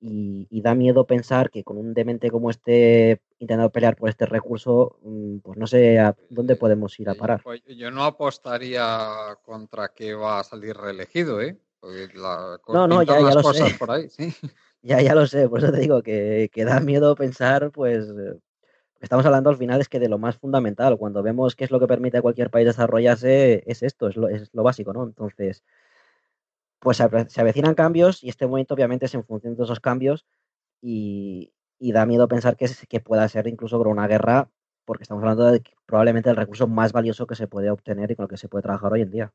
S3: y, y, da miedo pensar que con un demente como este intentando pelear por este recurso, mm, pues no sé a dónde podemos ir a parar.
S1: Pues yo no apostaría contra que va a salir reelegido, ¿eh? La,
S3: no, no, ya, ya lo sé. Por ahí, ¿sí? Ya, ya lo sé, por eso te digo que, que da miedo pensar, pues, estamos hablando al final es que de lo más fundamental, cuando vemos qué es lo que permite a cualquier país desarrollarse, es esto, es lo, es lo básico, ¿no? Entonces, pues se, se, avecinan cambios y este momento obviamente es en función de esos cambios y, y da miedo pensar que, que pueda ser incluso por una guerra, porque estamos hablando de probablemente el recurso más valioso que se puede obtener y con el que se puede trabajar hoy en día.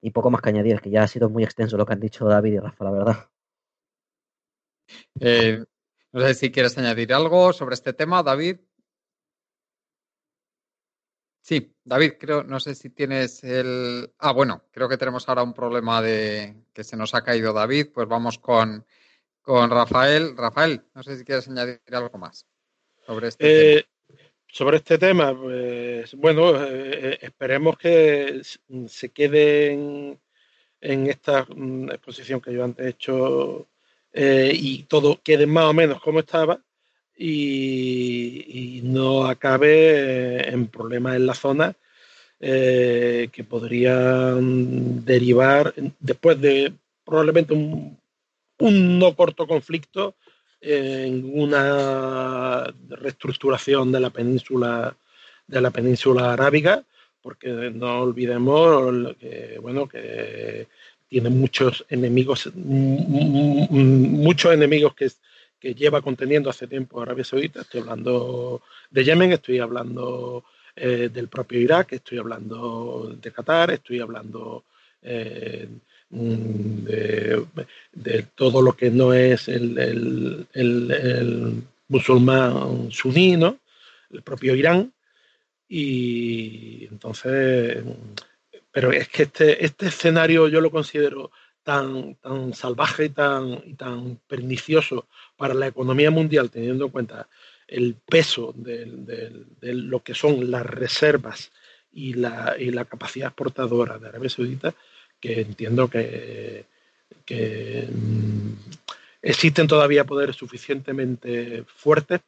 S3: Y poco más que añadir, es que ya ha sido muy extenso lo que han dicho David y Rafa, la verdad.
S1: Eh, no sé si quieres añadir algo sobre este tema, David. Sí, David, creo, no sé si tienes el. Ah, bueno, creo que tenemos ahora un problema de que se nos ha caído David, pues vamos con, con Rafael. Rafael, no sé si quieres añadir algo más sobre este
S4: eh, tema sobre este tema, pues bueno, eh, esperemos que se quede en, esta mm, exposición que yo antes he hecho eh, y todo quede más o menos como estaba y, y no acabe en problemas en la zona eh, que podrían derivar después de probablemente un, un no corto conflicto en una reestructuración de la península de la península arábiga porque no olvidemos que bueno que tiene muchos enemigos muchos enemigos que, que lleva conteniendo hace tiempo Arabia Saudita. Estoy hablando de Yemen estoy hablando eh, del propio Irak estoy hablando de Qatar estoy hablando eh, de, de, todo lo que no es el, el, el, musulmán suní, ¿no? el propio Irán. Y entonces, pero es que este, este escenario yo lo considero tan, tan salvaje y tan, y tan pernicioso para la economía mundial, teniendo en cuenta el peso de, lo que son las reservas y la, y la, capacidad exportadora de Arabia Saudita, que entiendo que, mm, existen todavía poderes suficientemente fuertes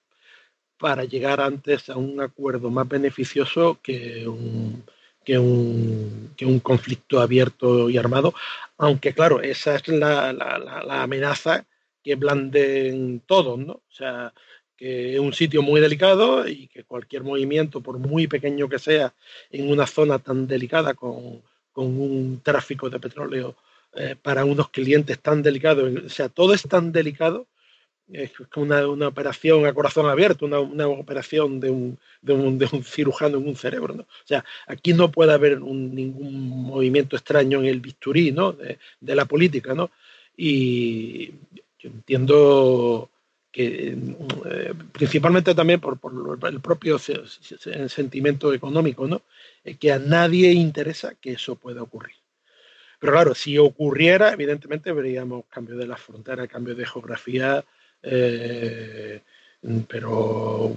S4: para llegar antes a un acuerdo más beneficioso que un, que un, que un conflicto abierto y armado, aunque claro, esa es la, la, la amenaza que blanden todos, ¿no? O sea, que es un sitio muy delicado y que cualquier movimiento, por muy pequeño que sea, en una zona tan delicada con, con un tráfico de petróleo eh, para unos clientes tan delicados, o sea, todo es tan delicado, es una, una operación a corazón abierto, una, una operación de un, de, un, de un, cirujano en un cerebro. ¿no? O sea, aquí no puede haber ningún movimiento extraño en el bisturí ¿no? de, la política. ¿no? Y yo entiendo que eh, principalmente también por, el propio sentimiento económico, ¿no? Eh, que a nadie interesa que eso pueda ocurrir. Pero claro, si ocurriera, evidentemente veríamos cambio de la frontera, cambio de geografía, eh, pero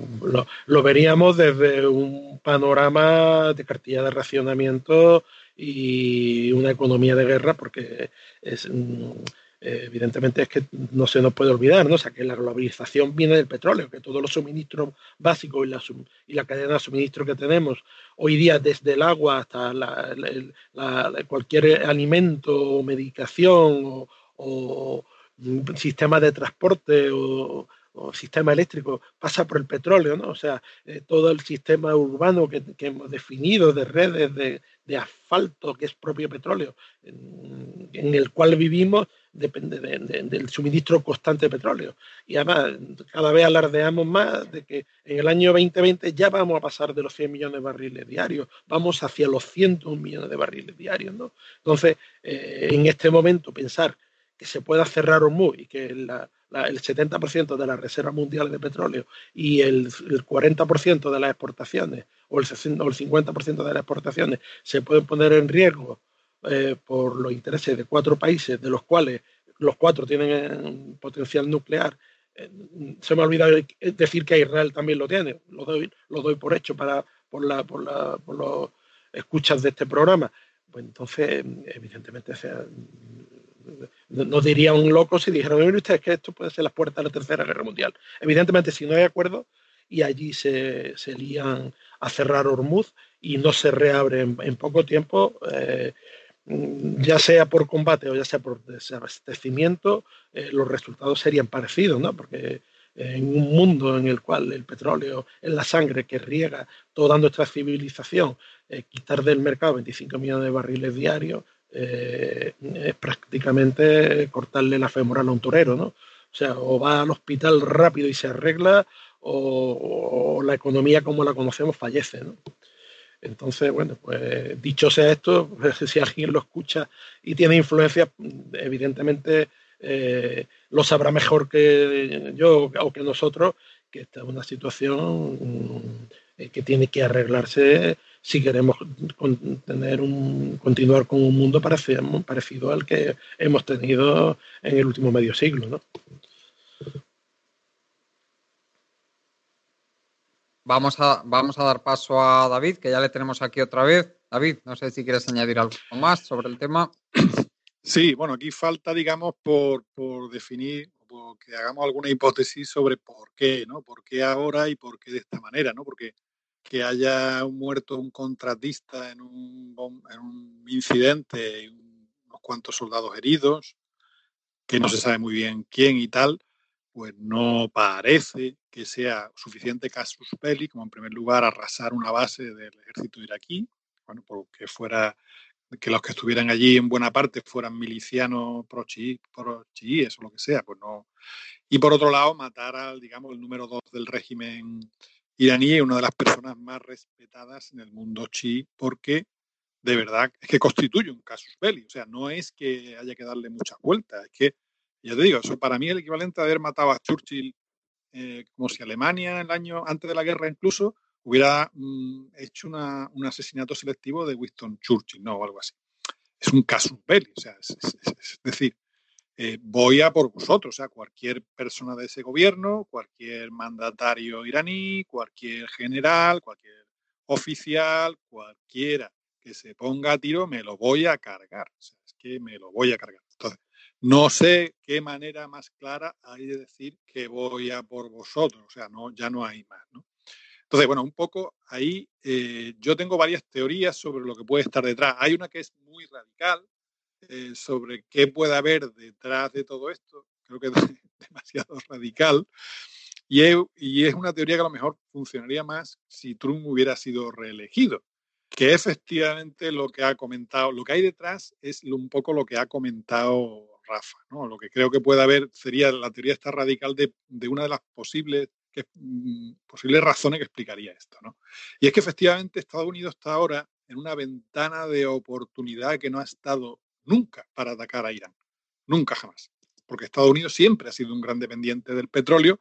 S4: lo, veríamos desde un panorama de cartilla de racionamiento y una economía de guerra, porque es, eh, evidentemente es que no se nos puede olvidar, ¿no? O sea, que la globalización viene del petróleo, que todos los suministros básicos y la, y la cadena de suministro que tenemos hoy día, desde el agua hasta cualquier alimento o medicación o, sistema de transporte o, sistema eléctrico pasa por el petróleo, ¿no? O sea, eh, todo el sistema urbano que, hemos definido de redes de, de, asfalto que es propio petróleo, en el cual vivimos, depende del suministro constante de petróleo. Y además, cada vez alardeamos más de que en el año 2020 ya vamos a pasar de los 100 millones de barriles diarios, vamos hacia los 101 millones de barriles diarios. ¿no? Entonces, eh, en este momento, pensar que se pueda cerrar Hormuz y que el 70% de las reservas mundiales de petróleo y el, 40% de las exportaciones o el, o el 50% de las exportaciones se pueden poner en riesgo eh, por los intereses de cuatro países, de los cuales los cuatro tienen potencial nuclear. Eh, se me ha olvidado decir que Israel también lo tiene, lo doy, lo doy por hecho para, por, la, por, la, por los escuchas de este programa. Pues entonces, evidentemente, sea, no diría un loco si dijeron, miren ustedes que esto puede ser las puertas de la Tercera Guerra Mundial. Evidentemente, si no hay acuerdo y allí se, se lían a cerrar Hormuz y no se reabre en, poco tiempo, eh, ya sea por combate o ya sea por desabastecimiento, eh, los resultados serían parecidos, ¿no? Porque en un mundo en el cual el petróleo es la sangre que riega toda nuestra civilización, eh, quitar del mercado 25 millones de barriles diarios eh, es prácticamente cortarle la femoral a un torero, ¿no? O sea, o va al hospital rápido y se arregla, o, la economía como la conocemos fallece, ¿no? Entonces, bueno, pues dicho sea esto, si alguien lo escucha y tiene influencia, evidentemente eh, lo sabrá mejor que yo o que nosotros, que esta es una situación mm, que tiene que arreglarse si queremos tener un, continuar con un mundo parecido, parecido al que hemos tenido en el último medio siglo. ¿no?
S1: Vamos a, vamos a dar paso a David, que ya le tenemos aquí otra vez. David, no sé si quieres añadir algo más sobre el tema.
S2: Sí, bueno, aquí falta, digamos, por, por definir, por que hagamos alguna hipótesis sobre por qué, ¿no? ¿Por qué ahora y por qué de esta manera, ¿no? Porque que haya muerto un contratista en un, en un incidente unos cuantos soldados heridos, que no se sabe muy bien quién y tal, pues no parece que sea suficiente casus belli como en primer lugar arrasar una base del ejército iraquí, bueno, porque fuera que los que estuvieran allí en buena parte fueran milicianos pro-chiíes o lo que sea, pues no. Y por otro lado, matar al, digamos, el número dos del régimen iraní, una de las personas más respetadas en el mundo chií, porque de verdad es que constituye un casus belli. O sea, no es que haya que darle muchas vueltas, es que ya te digo, eso para mí es el equivalente a haber matado a Churchill eh, como si Alemania, el año antes de la guerra incluso, hubiera mm, hecho un asesinato selectivo de Winston Churchill, ¿no? O algo así. Es un casus belli, o sea, es, decir, eh, voy a por vosotros, o sea, cualquier persona de ese gobierno, cualquier mandatario iraní, cualquier general, cualquier oficial, cualquiera que se ponga a tiro, me lo voy a cargar, o sea, es que me lo voy a cargar. Entonces, no sé qué manera más clara hay de decir que voy a por vosotros, o sea, no, ya no hay más. Entonces, bueno, un poco ahí eh, yo tengo varias teorías sobre lo que puede estar detrás. Hay una que es muy radical eh, sobre qué puede haber detrás de todo esto. Creo que es demasiado radical. Y es, una teoría que a lo mejor funcionaría más si Trump hubiera sido reelegido. Que efectivamente lo que ha comentado, lo que hay detrás es un poco lo que ha comentado Rafa. ¿no? Lo que creo que puede haber sería la teoría esta radical de, de una de las posibles mm, posibles razones que explicaría esto. ¿no? Y es que efectivamente Estados Unidos está ahora en una ventana de oportunidad que no ha estado nunca para atacar a Irán. Nunca jamás. Porque Estados Unidos siempre ha sido un gran dependiente del petróleo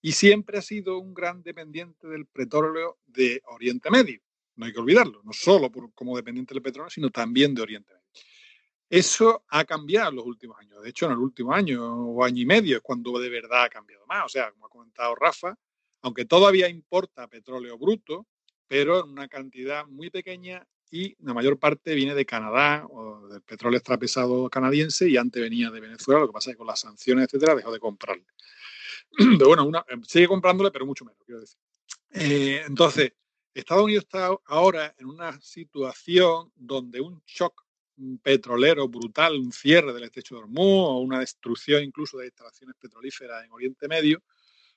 S2: y siempre ha sido un gran dependiente del petróleo de Oriente Medio. No hay que olvidarlo, no solo como dependiente del petróleo, sino también de Oriente Medio. Eso ha cambiado en los últimos años. De hecho, en el último año o año y medio es cuando de verdad ha cambiado más. O sea, como ha comentado Rafa, aunque todavía importa petróleo bruto, pero en una cantidad muy pequeña y la mayor parte viene de Canadá o del petróleo extrapesado canadiense y antes venía de Venezuela. Lo que pasa es que con las sanciones, etcétera, dejó de comprarle. Pero bueno, una, sigue comprándole, pero mucho menos, quiero decir. Eh, entonces, Estados Unidos está ahora en una situación donde un shock petrolero brutal, un cierre del estrecho de Hormuz o una destrucción incluso de instalaciones petrolíferas en Oriente Medio,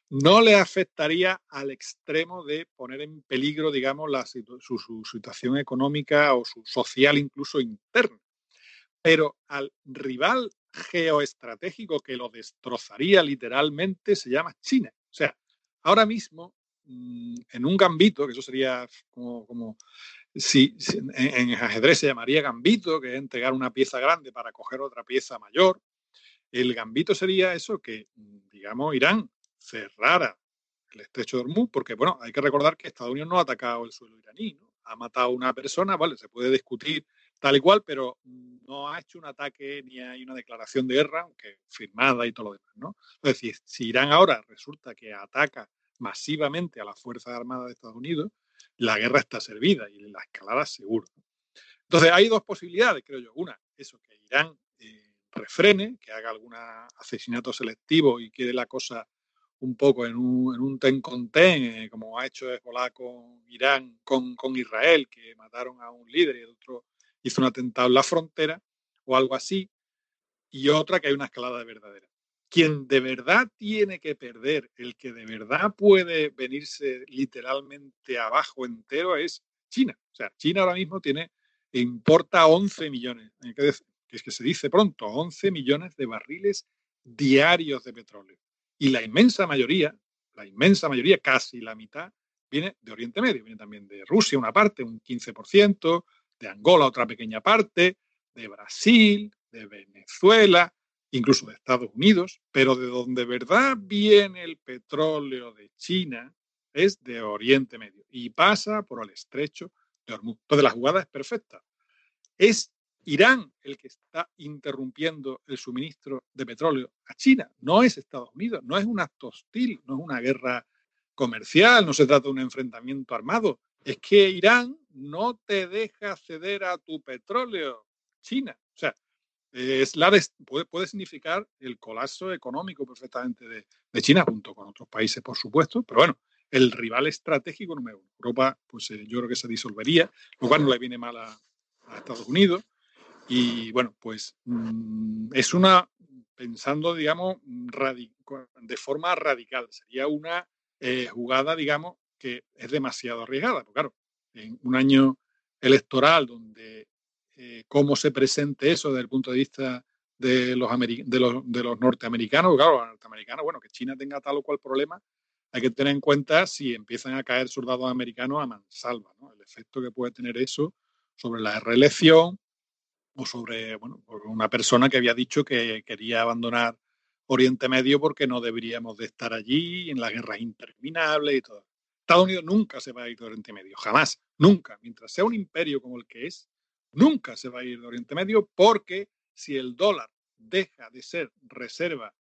S2: no le afectaría al extremo de poner en peligro, digamos, la, su, situación económica o su social incluso interna. Pero al rival geoestratégico que lo destrozaría literalmente se llama China. O sea, ahora mismo, mm, en un gambito, que eso sería como, si, en, ajedrez se llamaría gambito, que es entregar una pieza grande para coger otra pieza mayor. El gambito sería eso que, digamos, Irán cerrara el estrecho de Hormuz, porque, bueno, hay que recordar que Estados Unidos no ha atacado el suelo iraní, ¿no? Ha matado a una persona, vale, se puede discutir tal y cual, pero no ha hecho un ataque ni hay una declaración de guerra, aunque firmada y todo lo demás, ¿no? Es decir, si Irán ahora resulta que ataca masivamente a las Fuerzas Armadas de Estados Unidos, la guerra está servida y la escalada seguro. Entonces, hay dos posibilidades, creo yo. Una, eso, que Irán eh, refrene, que haga algún asesinato selectivo y quede la cosa un poco en un, en un ten con ten, eh, como ha hecho Hezbollah con Irán, con, con, Israel, que mataron a un líder y el otro hizo un atentado en la frontera, o algo así. Y otra, que hay una escalada verdadera quien de verdad tiene que perder, el que de verdad puede venirse literalmente abajo entero es China. O sea, China ahora mismo tiene, importa 11 millones, que es que se dice pronto, 11 millones de barriles diarios de petróleo. Y la inmensa mayoría, la inmensa mayoría, casi la mitad, viene de Oriente Medio, viene también de Rusia una parte, un 15%, de Angola otra pequeña parte, de Brasil, de Venezuela, incluso de Estados Unidos, pero de donde verdad viene el petróleo de China es de Oriente Medio y pasa por el estrecho de Hormuz. Entonces la jugada es perfecta. Es Irán el que está interrumpiendo el suministro de petróleo a China, no es Estados Unidos, no es un acto hostil, no es una guerra comercial, no se trata de un enfrentamiento armado, es que Irán no te deja ceder a tu petróleo, China. O sea, es la puede, significar el colapso económico perfectamente de, China, junto con otros países, por supuesto, pero bueno, el rival estratégico número uno. Europa, pues eh, yo creo que se disolvería, lo cual no le viene mal a, Estados Unidos. Y bueno, pues mm, es una, pensando, digamos, de forma radical, sería una eh, jugada, digamos, que es demasiado arriesgada, porque claro, en un año electoral donde eh, cómo se presente eso desde el punto de vista de los, de los, de los norteamericanos. Claro, los norteamericanos, bueno, que China tenga tal o cual problema, hay que tener en cuenta si empiezan a caer soldados americanos a mansalva, ¿no? el efecto que puede tener eso sobre la reelección o sobre bueno, una persona que había dicho que quería abandonar Oriente Medio porque no deberíamos de estar allí en las guerras interminables y todo. Estados Unidos nunca se va a ir de Oriente Medio, jamás, nunca. Mientras sea un imperio como el que es, nunca se va a ir de Oriente Medio porque si el dólar deja de ser reserva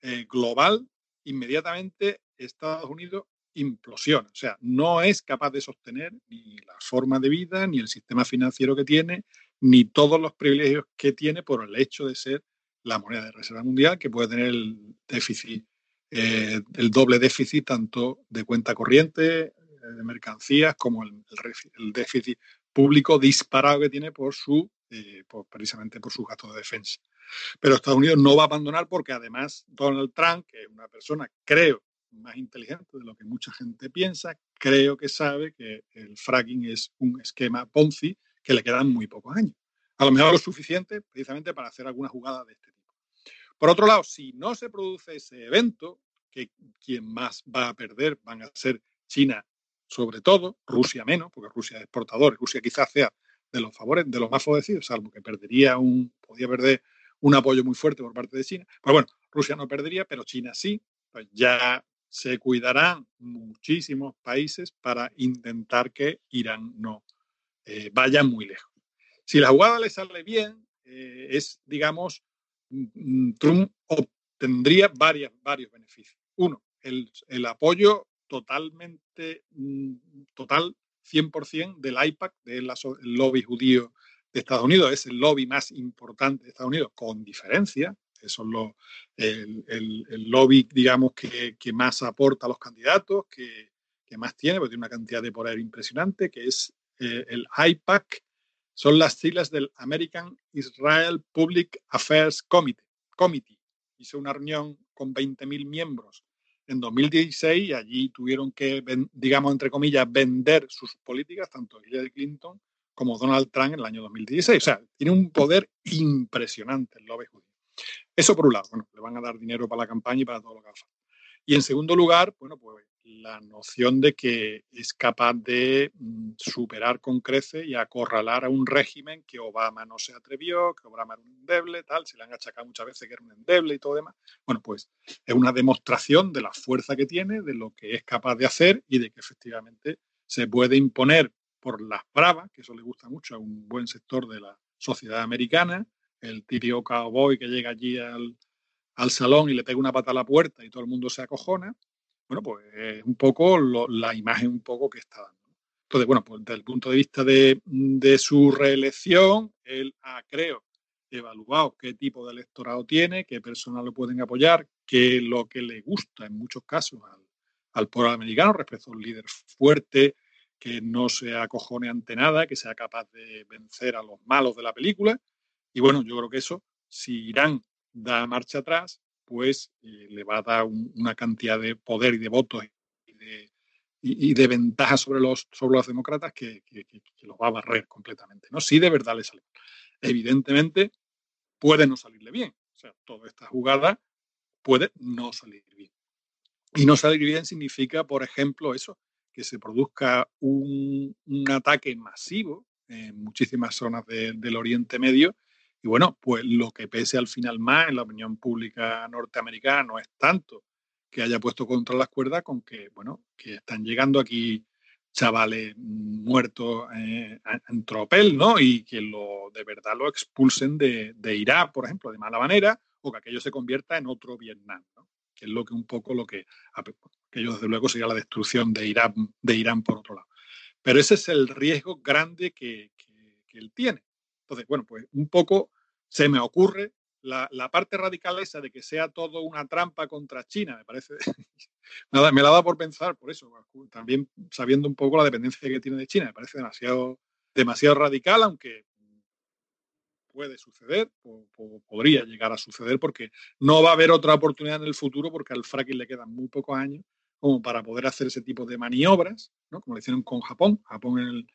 S2: eh, global, inmediatamente Estados Unidos implosiona. O sea, no es capaz de sostener ni la forma de vida, ni el sistema financiero que tiene, ni todos los privilegios que tiene por el hecho de ser la moneda de reserva mundial, que puede tener el déficit, eh, el doble déficit tanto de cuenta corriente, eh, de mercancías, como el, déficit público disparado que tiene por su, eh, precisamente por sus gastos de defensa. Pero Estados Unidos no va a abandonar porque además Donald Trump, que es una persona, creo, más inteligente de lo que mucha gente piensa, creo que sabe que el fracking es un esquema Ponzi que le quedan muy pocos años. A lo mejor lo suficiente precisamente para hacer alguna jugada de este tipo. Por otro lado, si no se produce ese evento, que quien más va a perder van a ser China sobre todo, Rusia menos, porque Rusia es exportador, Rusia quizás sea de los favores, de los más favorecidos, salvo que perdería un, podría perder un apoyo muy fuerte por parte de China. Pero bueno, Rusia no perdería, pero China sí. Pues ya se cuidarán muchísimos países para intentar que Irán no eh, vaya muy lejos. Si la jugada le sale bien, eh, es, digamos, mm, mm, Trump obtendría varios beneficios. Uno, el, apoyo totalmente, mm, total, 100% del IPAC, del lobby judío de Estados Unidos. Es el lobby más importante de Estados Unidos, con diferencia. Eso es el, lobby, digamos, que, más aporta a los candidatos, que, más tiene, porque tiene una cantidad de poder impresionante, que es eh, el IPAC. Son las siglas del American Israel Public Affairs Committee. Committee. Hizo una reunión con 20.000 miembros en 2016 y allí tuvieron que, digamos, entre comillas, vender sus políticas, tanto Hillary Clinton como Donald Trump en el año 2016. O sea, tiene un poder impresionante el lobby judío. Eso por un lado, bueno, le van a dar dinero para la campaña y para todo lo que haga Y en segundo lugar, bueno, pues la noción de que es capaz de mm, superar con crece y acorralar a un régimen que Obama no se atrevió, que Obama era un endeble, tal, se le han achacado muchas veces que era un endeble y todo demás. Bueno, pues es una demostración de la fuerza que tiene, de lo que es capaz de hacer y de que efectivamente se puede imponer por las bravas, que eso le gusta mucho a un buen sector de la sociedad americana, el típico cowboy que llega allí al, salón y le pega una pata a la puerta y todo el mundo se acojona, bueno, pues es un poco la imagen un poco que está dando. Entonces, bueno, pues desde el punto de vista de, su reelección, él ha, creo, evaluado qué tipo de electorado tiene, qué personas lo pueden apoyar, qué es lo que le gusta en muchos casos al, al pueblo americano respecto a un líder fuerte, que no se acojone ante nada, que sea capaz de vencer a los malos de la película. Y bueno, yo creo que eso, si Irán da marcha atrás, pues eh, le va a dar una cantidad de poder y de votos y de, y, de ventaja sobre los, sobre los demócratas que, los va a barrer completamente. ¿no? Si de verdad le sale. Evidentemente, puede no salirle bien. O sea, toda esta jugada puede no salir bien. Y no salir bien significa, por ejemplo, eso, que se produzca un, ataque masivo en muchísimas zonas del Oriente Medio. Y bueno, pues lo que pese al final más en la opinión pública norteamericana no es tanto que haya puesto contra las cuerdas con que, bueno, que están llegando aquí chavales muertos eh, en tropel, ¿no? Y que lo, de verdad lo expulsen de, de Irak, por ejemplo, de mala manera, o que aquello se convierta en otro Vietnam, ¿no? que es lo que un poco lo que, aquello desde luego sería la destrucción de Irán, de Irán por otro lado. Pero ese es el riesgo grande que, él tiene. Entonces, bueno, pues un poco se me ocurre la, parte radical esa de que sea todo una trampa contra China, me parece, me, me la da por pensar, por eso, también sabiendo un poco la dependencia que tiene de China, me parece demasiado, demasiado radical, aunque puede suceder, o, podría llegar a suceder, porque no va a haber otra oportunidad en el futuro, porque al fracking le quedan muy pocos años como para poder hacer ese tipo de maniobras, ¿no? como lo hicieron con Japón. Japón en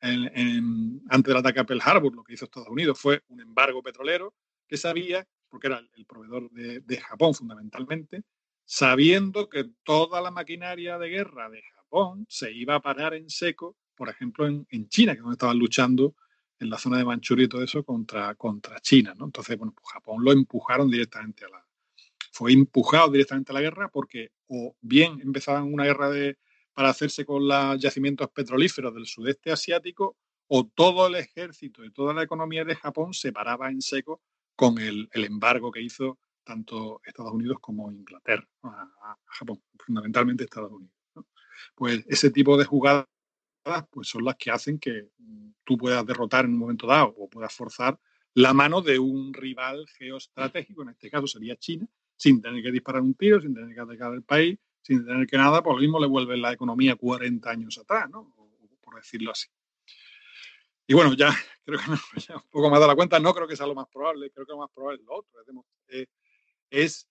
S2: antes del ataque a Pearl Harbor, lo que hizo Estados Unidos fue un embargo petrolero que sabía, porque era el, proveedor de, Japón fundamentalmente, sabiendo que toda la maquinaria de guerra de Japón se iba a parar en seco, por ejemplo, en, en China, que es donde estaban luchando en la zona de Manchuria y todo eso contra, contra China, ¿no? Entonces, bueno, pues Japón lo empujaron directamente a la... Fue empujado directamente a la guerra porque o bien empezaban una guerra de, para hacerse con los yacimientos petrolíferos del sudeste asiático o todo el ejército y toda la economía de Japón se paraba en seco con el, embargo que hizo tanto Estados Unidos como Inglaterra a, Japón, fundamentalmente Estados Unidos. Pues ese tipo de jugadas pues son las que hacen que tú puedas derrotar en un momento dado o puedas forzar la mano de un rival geoestratégico, en este caso sería China, sin tener que disparar un tiro, sin tener que atacar el país, sin tener que nada, por lo mismo le vuelven la economía 40 años atrás, ¿no? por decirlo así. Y bueno, ya creo que no, ya un poco más de la cuenta, no creo que sea lo más probable, creo que lo más probable es lo otro, es,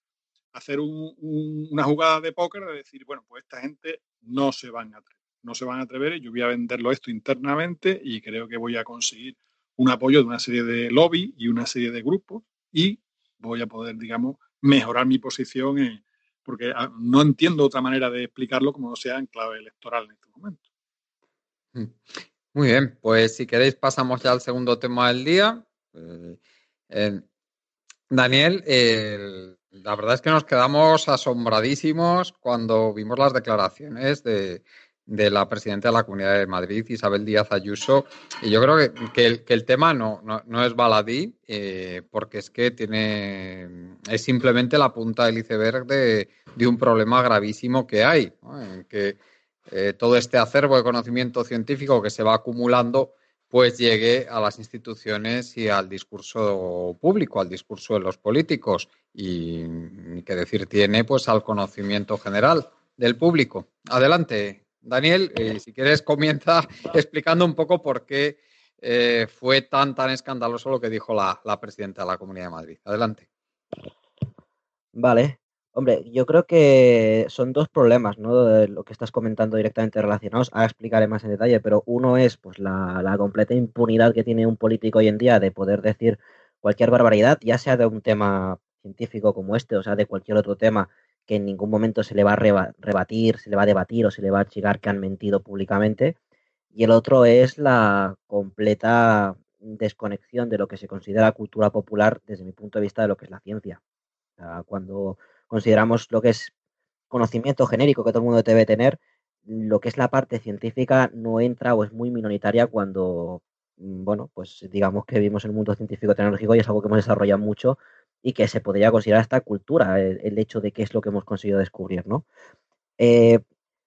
S2: hacer una jugada de póker de decir, bueno, pues esta gente no se van a atrever, no se van a atrever y yo voy a venderlo esto internamente y creo que voy a conseguir un apoyo de una serie de lobby y una serie de grupos y voy a poder, digamos, mejorar mi posición porque ah, no entiendo otra manera de explicarlo como no sea en clave electoral en este momento.
S1: Mm. Muy bien, pues si queréis pasamos ya al segundo tema del día. Eh, Daniel, la verdad es que nos quedamos asombradísimos cuando vimos las declaraciones de, la presidenta de la Comunidad de Madrid, Isabel Díaz Ayuso. Y yo creo que, el, tema no, no, es baladí, eh, porque es que tiene es simplemente la punta del iceberg de, un problema gravísimo que hay, en que eh, todo este acervo de conocimiento científico que se va acumulando, pues llegue a las instituciones y al discurso público, al discurso de los políticos y, qué decir tiene, pues al conocimiento general del público. Adelante, Daniel, eh, si quieres comienza explicando un poco por qué eh, fue tan tan escandaloso lo que dijo la, la presidenta de la Comunidad de Madrid. Adelante.
S3: Vale, Hombre, yo creo que son dos problemas, ¿no? De lo que estás comentando directamente relacionados. Ahora explicaré más en detalle, pero uno es pues la, completa impunidad que tiene un político hoy en día de poder decir cualquier barbaridad, ya sea de un tema científico como este, o sea, de cualquier otro tema que en ningún momento se le va a rebatir, se le va a debatir o se le va a chigar que han mentido públicamente. Y el otro es la completa desconexión de lo que se considera cultura popular desde mi punto de vista de lo que es la ciencia. Cuando consideramos lo que es conocimiento genérico que todo el mundo debe tener, lo que es la parte científica no entra o es muy minoritaria cuando, mm, bueno, pues digamos que vivimos en el mundo científico tecnológico y es algo que hemos desarrollado mucho y que se podría considerar esta cultura, el, hecho de qué es lo que hemos conseguido descubrir, ¿no? Eh,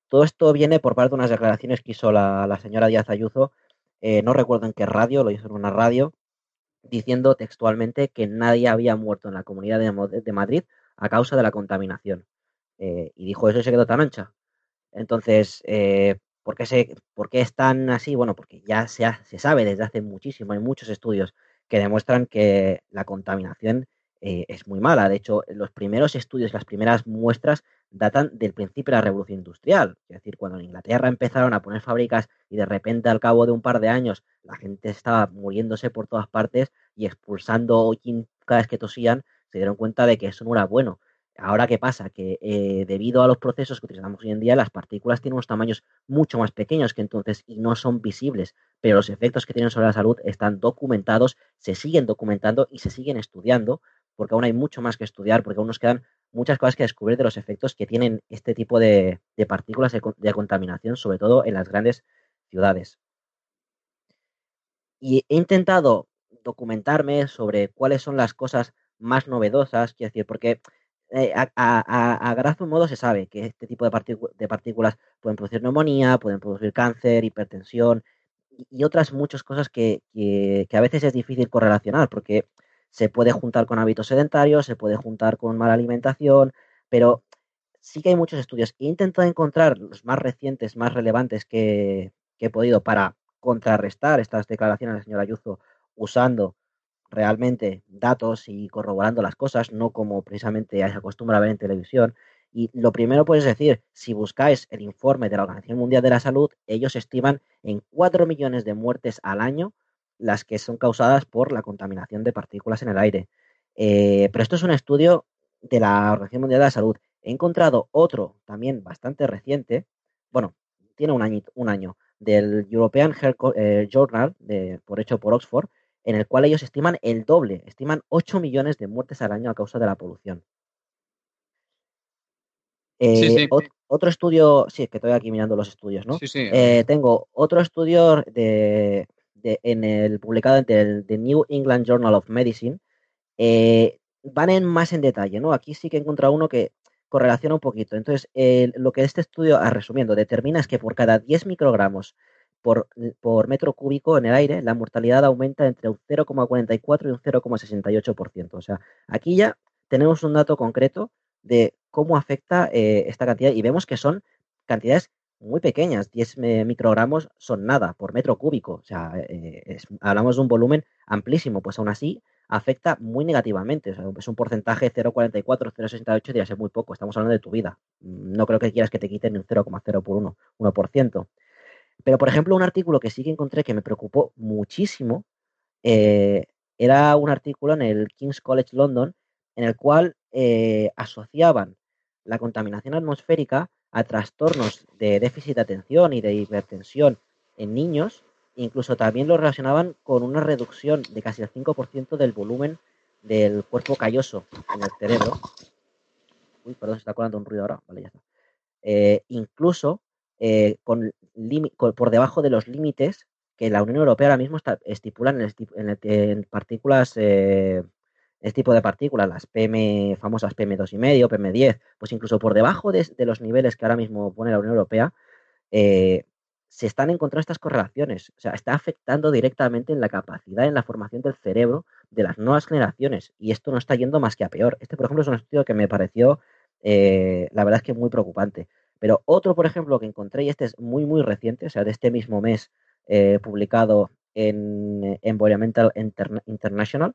S3: todo esto viene por parte de unas declaraciones que hizo la, señora Díaz Ayuso, eh, no recuerdo en qué radio, lo hizo en una radio, diciendo textualmente que nadie había muerto en la comunidad de Madrid a causa de la contaminación. Eh, y dijo eso y se quedó tan ancha. Entonces, eh, ¿por, qué se, ¿por, qué es tan así? Bueno, porque ya se, se, sabe desde hace muchísimo, hay muchos estudios que demuestran que la contaminación eh, es muy mala. De hecho, los primeros estudios, las primeras muestras datan del principio de la revolución industrial. Es decir, cuando en Inglaterra empezaron a poner fábricas y de repente al cabo de un par de años la gente estaba muriéndose por todas partes y expulsando cada vez que tosían, se dieron cuenta de que eso no era bueno. Ahora, ¿qué pasa? Que eh, debido a los procesos que utilizamos hoy en día, las partículas tienen unos tamaños mucho más pequeños que entonces y no son visibles, pero los efectos que tienen sobre la salud están documentados, se siguen documentando y se siguen estudiando, porque aún hay mucho más que estudiar, porque aún nos quedan muchas cosas que descubrir de los efectos que tienen este tipo de, partículas de contaminación, sobre todo en las grandes ciudades. Y he intentado documentarme sobre cuáles son las cosas más novedosas, quiero decir, porque eh, a, a, a, modo se sabe que este tipo de, de, partículas pueden producir neumonía, pueden producir cáncer, hipertensión y, otras muchas cosas que, que, a veces es difícil correlacionar porque se puede juntar con hábitos sedentarios, se puede juntar con mala alimentación, pero sí que hay muchos estudios. He intentado encontrar los más recientes, más relevantes que, he podido para contrarrestar estas declaraciones del señor Ayuso usando realmente datos y corroborando las cosas, no como precisamente se acostumbra a ver en televisión. Y lo primero puedes decir, si buscáis el informe de la Organización Mundial de la Salud, ellos estiman en 4 millones de muertes al año las que son causadas por la contaminación de partículas en el aire. Eh, pero esto es un estudio de la Organización Mundial de la Salud. He encontrado otro también bastante reciente, bueno, tiene un año, un año del European Health eh, Journal, de, por hecho por Oxford, en el cual ellos estiman el doble, estiman 8 millones de muertes al año a causa de la polución. Eh, otro estudio, sí, es que estoy aquí mirando los estudios, ¿no?
S1: Sí, sí.
S3: Eh, tengo otro estudio de, en el publicado en el The New England Journal of Medicine, eh, van más en detalle, ¿no? Aquí sí que he encontrado uno que correlaciona un poquito. Entonces, lo que este estudio, ah, resumiendo, determina es que por cada 10 microgramos por, por, metro cúbico en el aire, la mortalidad aumenta entre un 0,44 y un 0,68%. O sea, aquí ya tenemos un dato concreto de cómo afecta eh, esta cantidad y vemos que son cantidades muy pequeñas, 10 microgramos son nada por metro cúbico, o sea, eh, hablamos de un volumen amplísimo, pues aún así afecta muy negativamente, o sea, es un porcentaje 0,44, 0,68, debería ser muy poco, estamos hablando de tu vida, no creo que quieras que te quiten un 0,0 por 1, 1%. Pero, por ejemplo, un artículo que sí que encontré que me preocupó muchísimo, eh, era un artículo en el King's College London, en el cual eh, asociaban la contaminación atmosférica a trastornos de déficit de atención y de hipertensión en niños, incluso también lo relacionaban con una reducción de casi el 5% del volumen del cuerpo calloso en el cerebro. Uy, perdón, se está colando un ruido ahora. Vale, ya está. Eh, incluso eh, con, por debajo de los límites que la Unión Europea ahora mismo está, estipula en, partículas eh, este tipo de partículas, las PM, famosas PM2,5, PM10, pues incluso por debajo de, los niveles que ahora mismo pone la Unión Europea, eh, se están encontrando estas correlaciones. O sea, está afectando directamente en la capacidad, en la formación del cerebro de las nuevas generaciones. Y esto no está yendo más que a peor. Este, por ejemplo, es un estudio que me pareció, eh, la verdad es que muy preocupante. Pero otro, por ejemplo, que encontré, y este es muy, muy reciente, o sea, de este mismo mes, eh, publicado en Environmental International,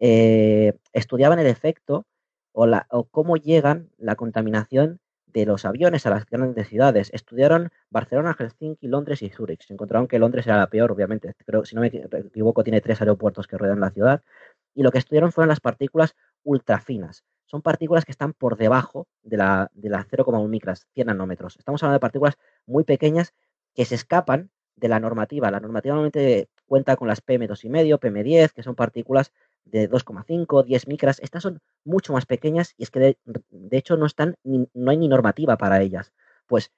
S3: eh, estudiaban el efecto o, la, o cómo llegan la contaminación de los aviones a las grandes ciudades. Estudiaron Barcelona, Helsinki, Londres y Zúrich. Se encontraron que Londres era la peor, obviamente. Creo, si no me equivoco, tiene tres aeropuertos que rodean la ciudad. Y lo que estudiaron fueron las partículas ultrafinas. Son partículas que están por debajo de la, de la 0,1 micras, 100 nanómetros. Estamos hablando de partículas muy pequeñas que se escapan de la normativa. La normativa normalmente cuenta con las PM2,5, PM10, que son partículas de 2,5, 10 micras, estas son mucho más pequeñas y es que de, hecho no, están no hay ni normativa para ellas. Pues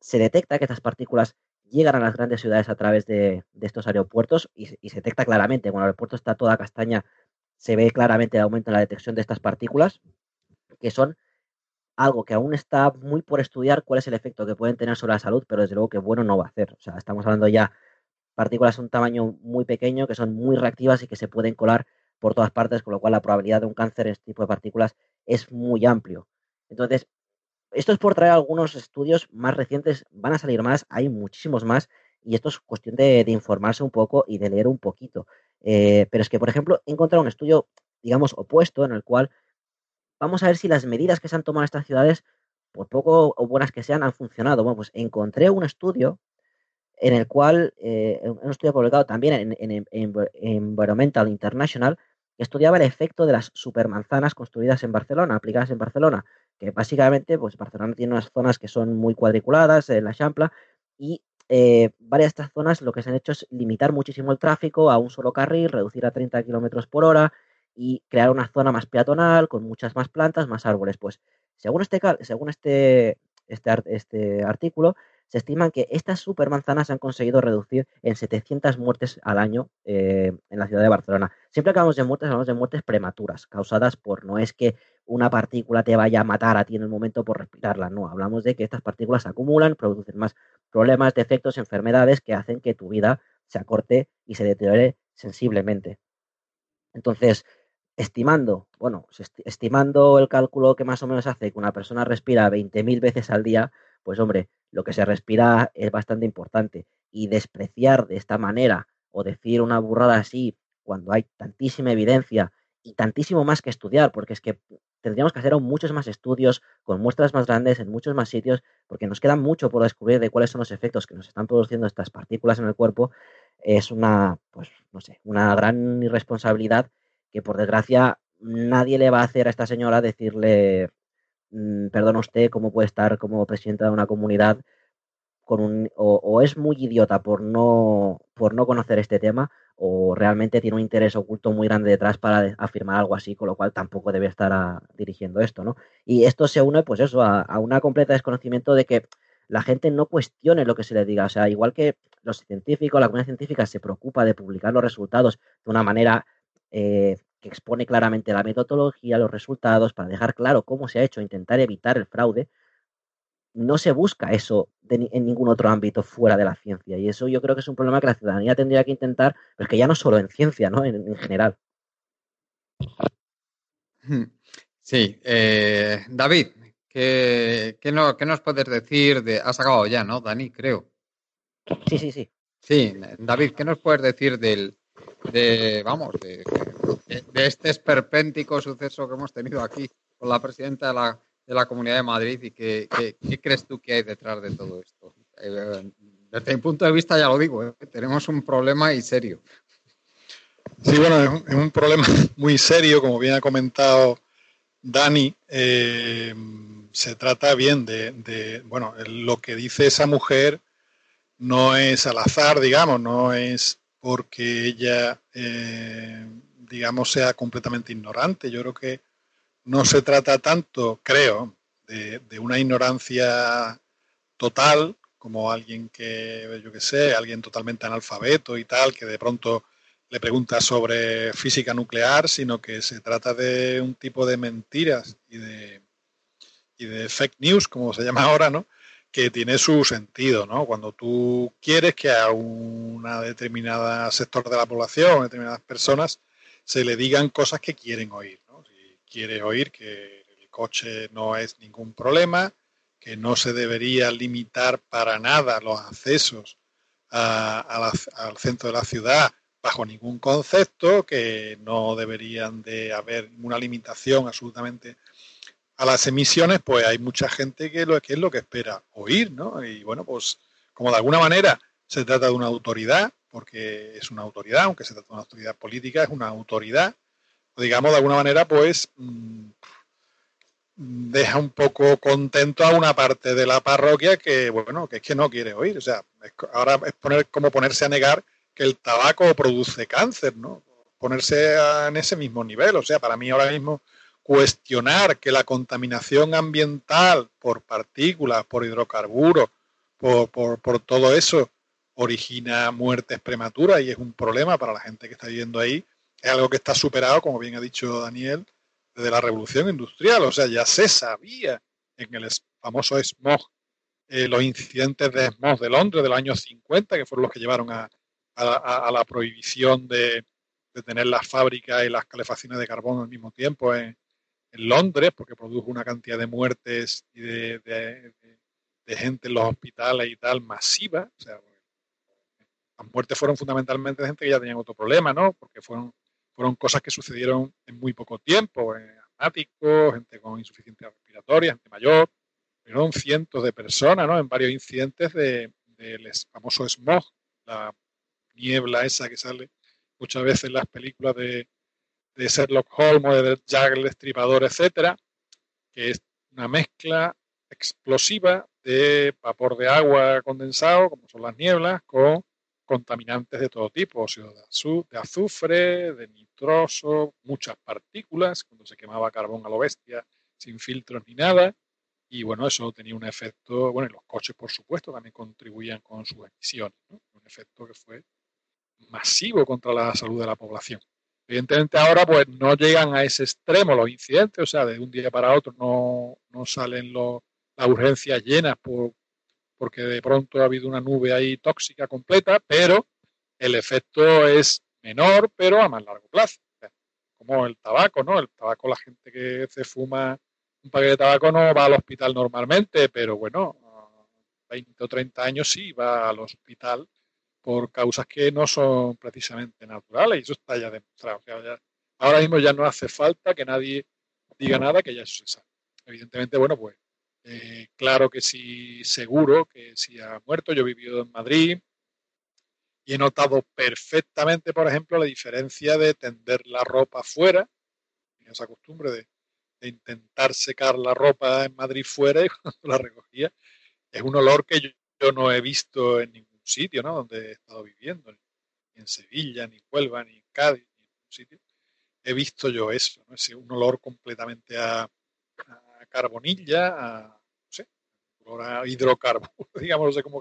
S3: se detecta que estas partículas llegan a las grandes ciudades a través de, estos aeropuertos y, se detecta claramente, cuando el aeropuerto está toda castaña, se ve claramente el aumento en la detección de estas partículas, que son algo que aún está muy por estudiar cuál es el efecto que pueden tener sobre la salud, pero desde luego que bueno no va a hacer. O sea, estamos hablando ya partículas de un tamaño muy pequeño que son muy reactivas y que se pueden colar por todas partes, con lo cual la probabilidad de un cáncer en este tipo de partículas es muy amplio. Entonces, esto es por traer algunos estudios más recientes, van a salir más, hay muchísimos más, y esto es cuestión de, informarse un poco y de leer un poquito. Eh, pero es que, por ejemplo, he encontrado un estudio, digamos, opuesto, en el cual vamos a ver si las medidas que se han tomado en estas ciudades, por poco o buenas que sean, han funcionado. Bueno, pues encontré un estudio en el cual, eh, un estudio publicado también en, Environmental International, estudiaba el efecto de las supermanzanas construidas en Barcelona, aplicadas en Barcelona, que básicamente, pues Barcelona tiene unas zonas que son muy cuadriculadas, en la Champla, y eh, varias de estas zonas lo que se han hecho es limitar muchísimo el tráfico a un solo carril, reducir a 30 kilómetros por hora y crear una zona más peatonal, con muchas más plantas, más árboles. Pues, según este, según este, este, este artículo, se estiman que estas supermanzanas han conseguido reducir en 700 muertes al año eh, en la ciudad de Barcelona. Siempre que hablamos de muertes, hablamos de muertes prematuras, causadas por, no es que una partícula te vaya a matar a ti en el momento por respirarla, no, hablamos de que estas partículas se acumulan, producen más problemas, defectos, enfermedades que hacen que tu vida se acorte y se deteriore sensiblemente. Entonces, estimando, bueno, estimando el cálculo que más o menos hace que una persona respira 20.000 veces al día, pues hombre, lo que se respira es bastante importante. Y despreciar de esta manera o decir una burrada así cuando hay tantísima evidencia y tantísimo más que estudiar, porque es que tendríamos que hacer muchos más estudios con muestras más grandes en muchos más sitios, porque nos queda mucho por descubrir de cuáles son los efectos que nos están produciendo estas partículas en el cuerpo, es una, pues, no sé, una gran irresponsabilidad que por desgracia nadie le va a hacer a esta señora decirle perdona usted, cómo puede estar como presidenta de una comunidad con un, o, es muy idiota por no, por no conocer este tema o realmente tiene un interés oculto muy grande detrás para afirmar algo así, con lo cual tampoco debe estar ah, dirigiendo esto, ¿no? Y esto se une, pues eso, a, una completa desconocimiento de que la gente no cuestione lo que se le diga. O sea, igual que los científicos, la comunidad científica se preocupa de publicar los resultados de una manera eh, que expone claramente la metodología, los resultados, para dejar claro cómo se ha hecho, intentar evitar el fraude, no se busca eso en ningún otro ámbito fuera de la ciencia. Y eso yo creo que es un problema que la ciudadanía tendría que intentar, pero que ya no solo en ciencia, ¿no? En, general.
S1: Sí, eh, David, ¿qué, no, ¿qué, nos puedes decir de... Has acabado ya, ¿no, Dani? Creo.
S3: Sí, sí, sí.
S1: Sí, David, ¿qué nos puedes decir del, de, vamos, de, este esperpéntico suceso que hemos tenido aquí con la presidenta de la, de la Comunidad de Madrid y qué, crees tú que hay detrás de todo esto? Eh, desde mi punto de vista, ya lo digo, ¿eh? tenemos un problema y serio.
S2: Sí, bueno, es un, problema muy serio, como bien ha comentado Dani. Eh, se trata bien de, de, bueno, lo que dice esa mujer no es al azar, digamos, no es porque ella, eh, digamos, sea completamente ignorante. Yo creo que no se trata tanto, creo, de, una ignorancia total, como alguien que, yo qué sé, alguien totalmente analfabeto y tal, que de pronto le pregunta sobre física nuclear, sino que se trata de un tipo de mentiras y de, y de fake news, como se llama ahora, ¿no? Que tiene su sentido, ¿no? Cuando tú quieres que a una determinada sector de la población, a determinadas personas, se le digan cosas que quieren oír, ¿no? Si quiere oír que el coche no es ningún problema, que no se debería limitar para nada los accesos al centro de la ciudad bajo ningún concepto, que no deberían de haber ninguna limitación absolutamente a las emisiones, pues hay mucha gente que, lo, que es lo que espera oír, ¿no? Y bueno, pues como de alguna manera se trata de una autoridad, porque es una autoridad, aunque se trata de una autoridad política, es una autoridad, digamos de alguna manera, pues mm, deja un poco contento a una parte de la parroquia que, bueno, que es que no quiere oír. O sea, ahora es poner, como ponerse a negar que el tabaco produce cáncer, ¿no? Ponerse en ese mismo nivel. O sea, para mí ahora mismo cuestionar que la contaminación ambiental por partículas, por hidrocarburos, por, por, todo eso, origina muertes prematuras y es un problema para la gente que está viviendo ahí. Es algo que está superado, como bien ha dicho Daniel, desde la revolución industrial. O sea, ya se sabía en el famoso smog, eh, los incidentes de smog de Londres de los años 50, que fueron los que llevaron a, a, la prohibición de, de, tener las fábricas y las calefacciones de carbón al mismo tiempo en, en Londres, porque produjo una cantidad de muertes y de, gente en los hospitales y tal masiva. O sea, las muertes fueron fundamentalmente de gente que ya tenían otro problema, ¿no? Porque fueron, fueron cosas que sucedieron en muy poco tiempo, eh, asmáticos, gente con insuficiencia respiratoria, gente mayor. Fueron cientos de personas, ¿no? En varios incidentes del famoso smog, la niebla esa que sale muchas veces en las películas de, de Sherlock Holmes o de Jack el Destripador, etcétera, que es una mezcla explosiva de vapor de agua condensado, como son las nieblas, con contaminantes de todo tipo, óxido de azufre, de nitroso, muchas partículas, cuando se quemaba carbón a lo bestia, sin filtros ni nada. Y bueno, eso tenía un efecto, bueno, y los coches, por supuesto, también contribuían con sus emisiones, un efecto que fue masivo contra la salud de la población. Evidentemente ahora pues no llegan a ese extremo los incidentes, o sea, de un día para otro no, no salen los, las urgencias llenas por, porque de pronto ha habido una nube ahí tóxica completa, pero el efecto es menor, pero a más largo plazo. como el tabaco, ¿no? El tabaco, la gente que se fuma un paquete de tabaco no va al hospital normalmente, pero bueno, 20 o 30 años sí va al hospital por causas que no son precisamente naturales y eso está ya demostrado. ahora mismo ya no hace falta que nadie diga nada, que ya eso se sabe. Evidentemente, bueno, pues eh, claro que sí, seguro que si ha muerto. Yo he vivido en Madrid y he notado perfectamente, por ejemplo, la diferencia de tender la ropa fuera, esa costumbre de, intentar secar la ropa en Madrid fuera y cuando la recogía, es un olor que yo no he visto en ningún sitio, ¿no? Donde he estado viviendo, ni en Sevilla, ni en Huelva, ni en Cádiz, ni en ningún sitio. He visto yo eso, ¿no? Un olor completamente a, carbonilla, a, no sé, hidrocarburos, digamos, no sé cómo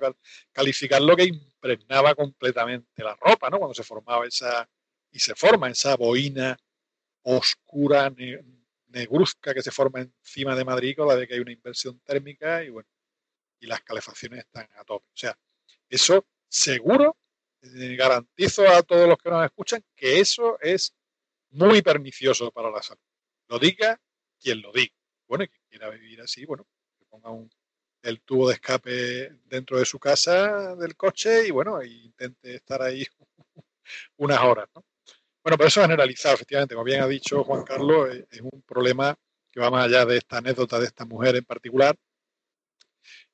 S2: calificarlo, que impregnaba completamente la ropa, ¿no? Cuando se formaba esa, y se forma esa boina oscura, negruzca que se forma encima de Madrid con la de que hay una inversión térmica y bueno, y las calefacciones están a tope. O sea, eso seguro, eh, garantizo a todos los que nos escuchan que eso es muy pernicioso para la salud. Lo diga quien lo diga. Bueno, y quien quiera vivir así, bueno, que ponga el tubo de escape dentro de su casa del coche y bueno, e intente estar ahí unas horas, ¿no? Bueno, pero eso es generalizado, efectivamente, como bien ha dicho Juan Carlos, es, un problema que va más allá de esta anécdota de esta mujer en particular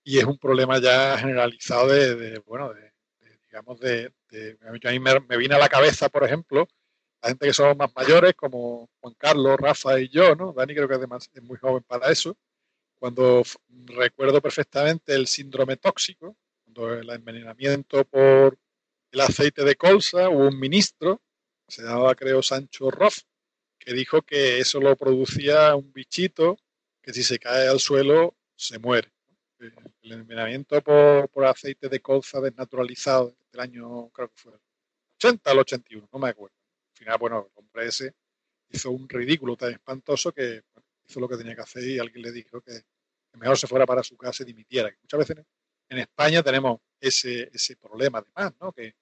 S2: y es un problema ya generalizado de, bueno, de, digamos, de, a mí me, me vine a la cabeza, por ejemplo, la gente que somos más mayores, como Juan Carlos, Rafa y yo, ¿no? Dani creo que además es muy joven para eso. Cuando recuerdo perfectamente el síndrome tóxico, cuando el envenenamiento por el aceite de colza, hubo un ministro, se llamaba creo Sancho Roff, que dijo que eso lo producía un bichito que si se cae al suelo se muere. El envenenamiento por, por aceite de colza desnaturalizado del año, creo que fue el 80 al 81, no me acuerdo final, bueno, el hombre ese hizo un ridículo tan espantoso que hizo lo que tenía que hacer y alguien le dijo que, mejor se fuera para su casa y dimitiera. Muchas veces en, España tenemos ese, ese problema además, ¿no? Que,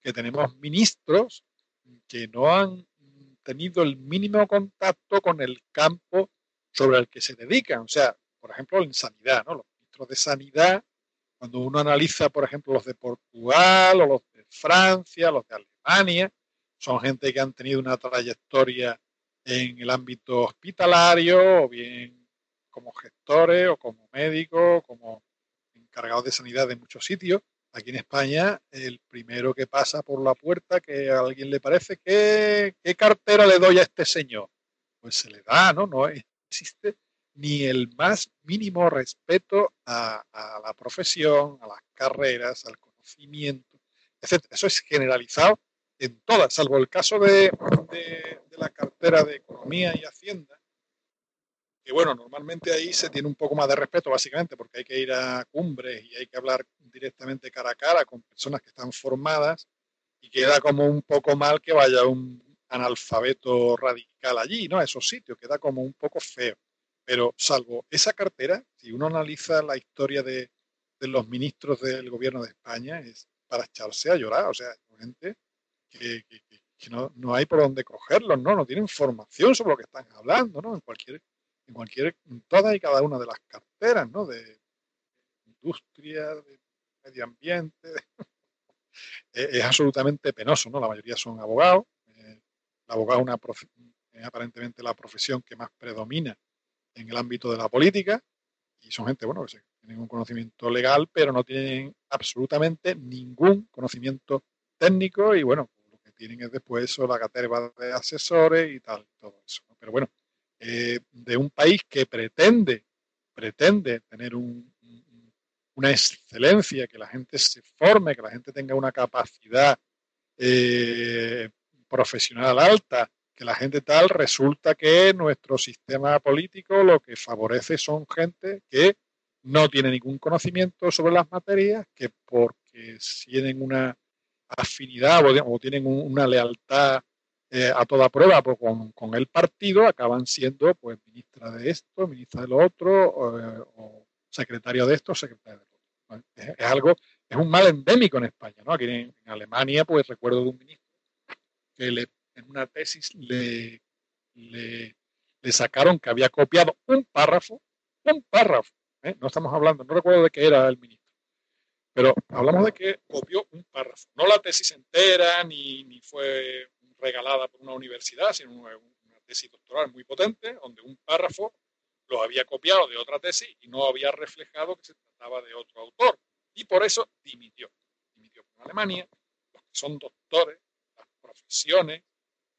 S2: que tenemos ministros que no han tenido el mínimo contacto con el campo sobre el que se dedican. O sea, por ejemplo, en sanidad, ¿no? De sanidad, cuando uno analiza, por ejemplo, los de Portugal o los de Francia, los de Alemania, son gente que han tenido una trayectoria en el ámbito hospitalario o bien como gestores o como médicos, como encargados de sanidad de muchos sitios. Aquí en España, el primero que pasa por la puerta, que a alguien le parece, ¿qué, qué cartera le doy a este señor? Pues se le da, ¿no? No existe ni el más mínimo respeto a, la profesión, a las carreras, al conocimiento, etc. Eso es generalizado en todas, salvo el caso de, la cartera de Economía y Hacienda, que bueno, normalmente ahí se tiene un poco más de respeto, básicamente, porque hay que ir a cumbres y hay que hablar directamente cara a cara con personas que están formadas y queda como un poco mal que vaya un analfabeto radical allí, ¿no? A esos sitios, queda como un poco feo. Pero salvo esa cartera, si uno analiza la historia de, de los ministros del gobierno de España, es para echarse a llorar. O sea, gente que, no, no, hay por dónde cogerlos, ¿no? No tienen información sobre lo que están hablando, ¿no? En cualquier, en cualquier, en todas y cada una de las carteras, ¿no? De industria, de medio ambiente. es, absolutamente penoso, ¿no? La mayoría son abogados. Eh, el abogado es aparentemente la profesión que más predomina en el ámbito de la política y son gente, bueno, que tienen un conocimiento legal, pero no tienen absolutamente ningún conocimiento técnico y, bueno, tienen es después eso, la caterva de asesores y tal, todo eso. Pero bueno, eh, de un país que pretende, pretende tener una excelencia, que la gente se forme, que la gente tenga una capacidad eh, profesional alta, que la gente tal, resulta que nuestro sistema político lo que favorece son gente que no tiene ningún conocimiento sobre las materias, que porque tienen una afinidad o, tienen una lealtad eh, a toda prueba pues, con, el partido, acaban siendo pues ministra de esto, ministra de lo otro, o, secretario de esto, secretario de lo otro. Es, algo, es un mal endémico en España, ¿no? Aquí en, Alemania, pues recuerdo de un ministro que le, en una tesis le, le, sacaron que había copiado un párrafo, un párrafo, ¿eh? no estamos hablando, no recuerdo de qué era el ministro pero hablamos de que copió un párrafo, no la tesis entera, ni, ni fue regalada por una universidad, sino una, tesis doctoral muy potente, donde un párrafo lo había copiado de otra tesis y no había reflejado que se trataba de otro autor. Y por eso dimitió. Dimitió en Alemania, los que son doctores, las profesiones,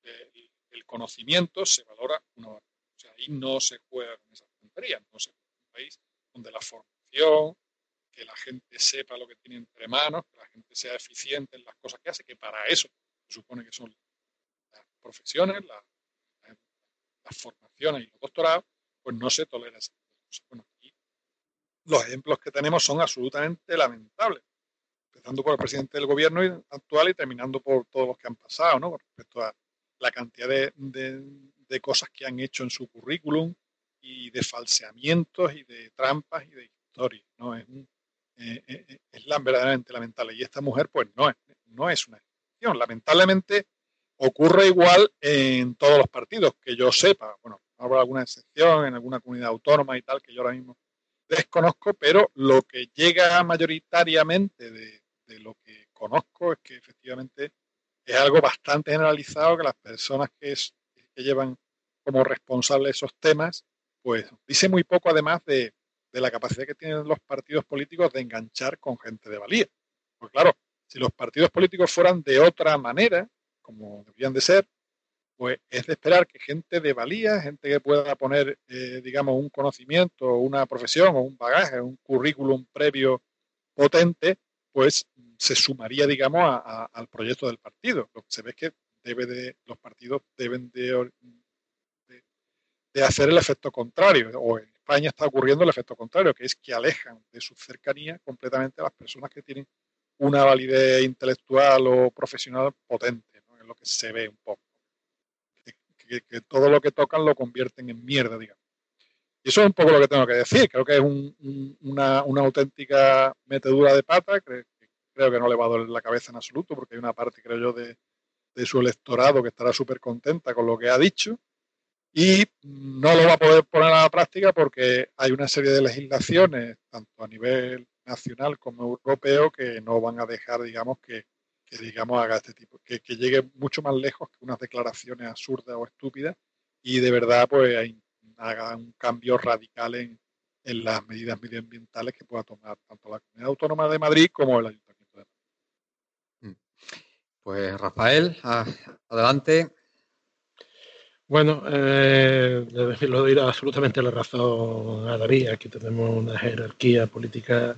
S2: el, el conocimiento se valora una O sea, ahí no se juega con esas tonterías. No se juega en un país donde la formación, que la gente sepa lo que tiene entre manos, que la gente sea eficiente en las cosas que hace, que para eso se supone que son las profesiones, las, formaciones y los doctorados, pues no se tolera esa cosa. Bueno, aquí los ejemplos que tenemos son absolutamente lamentables, empezando por el presidente del gobierno actual y terminando por todos los que han pasado, ¿no? Con respecto a la cantidad de, cosas que han hecho en su currículum y de falseamientos y de trampas y de historias, ¿no? Es, eh, eh, eh, es verdaderamente lamentable. Y esta mujer, pues no es, no es una excepción. Lamentablemente ocurre igual en todos los partidos, que yo sepa. Bueno, habrá alguna excepción en alguna comunidad autónoma y tal, que yo ahora mismo desconozco, pero lo que llega mayoritariamente de, lo que conozco es que efectivamente es algo bastante generalizado que las personas que, llevan como responsables esos temas, pues dice muy poco además de, la capacidad que tienen los partidos políticos de enganchar con gente de valía. Pues claro, si los partidos políticos fueran de otra manera, como deberían de ser, pues es de esperar que gente de valía, gente que pueda poner, eh, digamos, un conocimiento, una profesión o un bagaje, un currículum previo potente, pues se sumaría, digamos, al proyecto del partido. Lo que se ve que debe de, los partidos deben de, de, hacer el efecto contrario, o en España está ocurriendo el efecto contrario, que es que alejan de su cercanía completamente a las personas que tienen una validez intelectual o profesional potente, ¿no? es lo que se ve un poco que, todo lo que tocan lo convierten en mierda, digamos. Eso es un poco lo que tengo que decir. Creo que es una, auténtica metedura de pata. Creo, creo, que no le va a doler la cabeza en absoluto, porque hay una parte, creo yo, de, su electorado que estará súper contenta con lo que ha dicho. Y no lo va a poder poner a la práctica porque hay una serie de legislaciones, tanto a nivel nacional como europeo, que no van a dejar, digamos, que, que digamos haga este tipo, que, llegue mucho más lejos que unas declaraciones absurdas o estúpidas y de verdad pues haga un cambio radical en, las medidas medioambientales que pueda tomar tanto la Comunidad Autónoma de Madrid como el Ayuntamiento de Madrid.
S1: Mm. Pues Rafael, adelante.
S4: Bueno, eh, lo dirá absolutamente la razón a David. Aquí tenemos una jerarquía política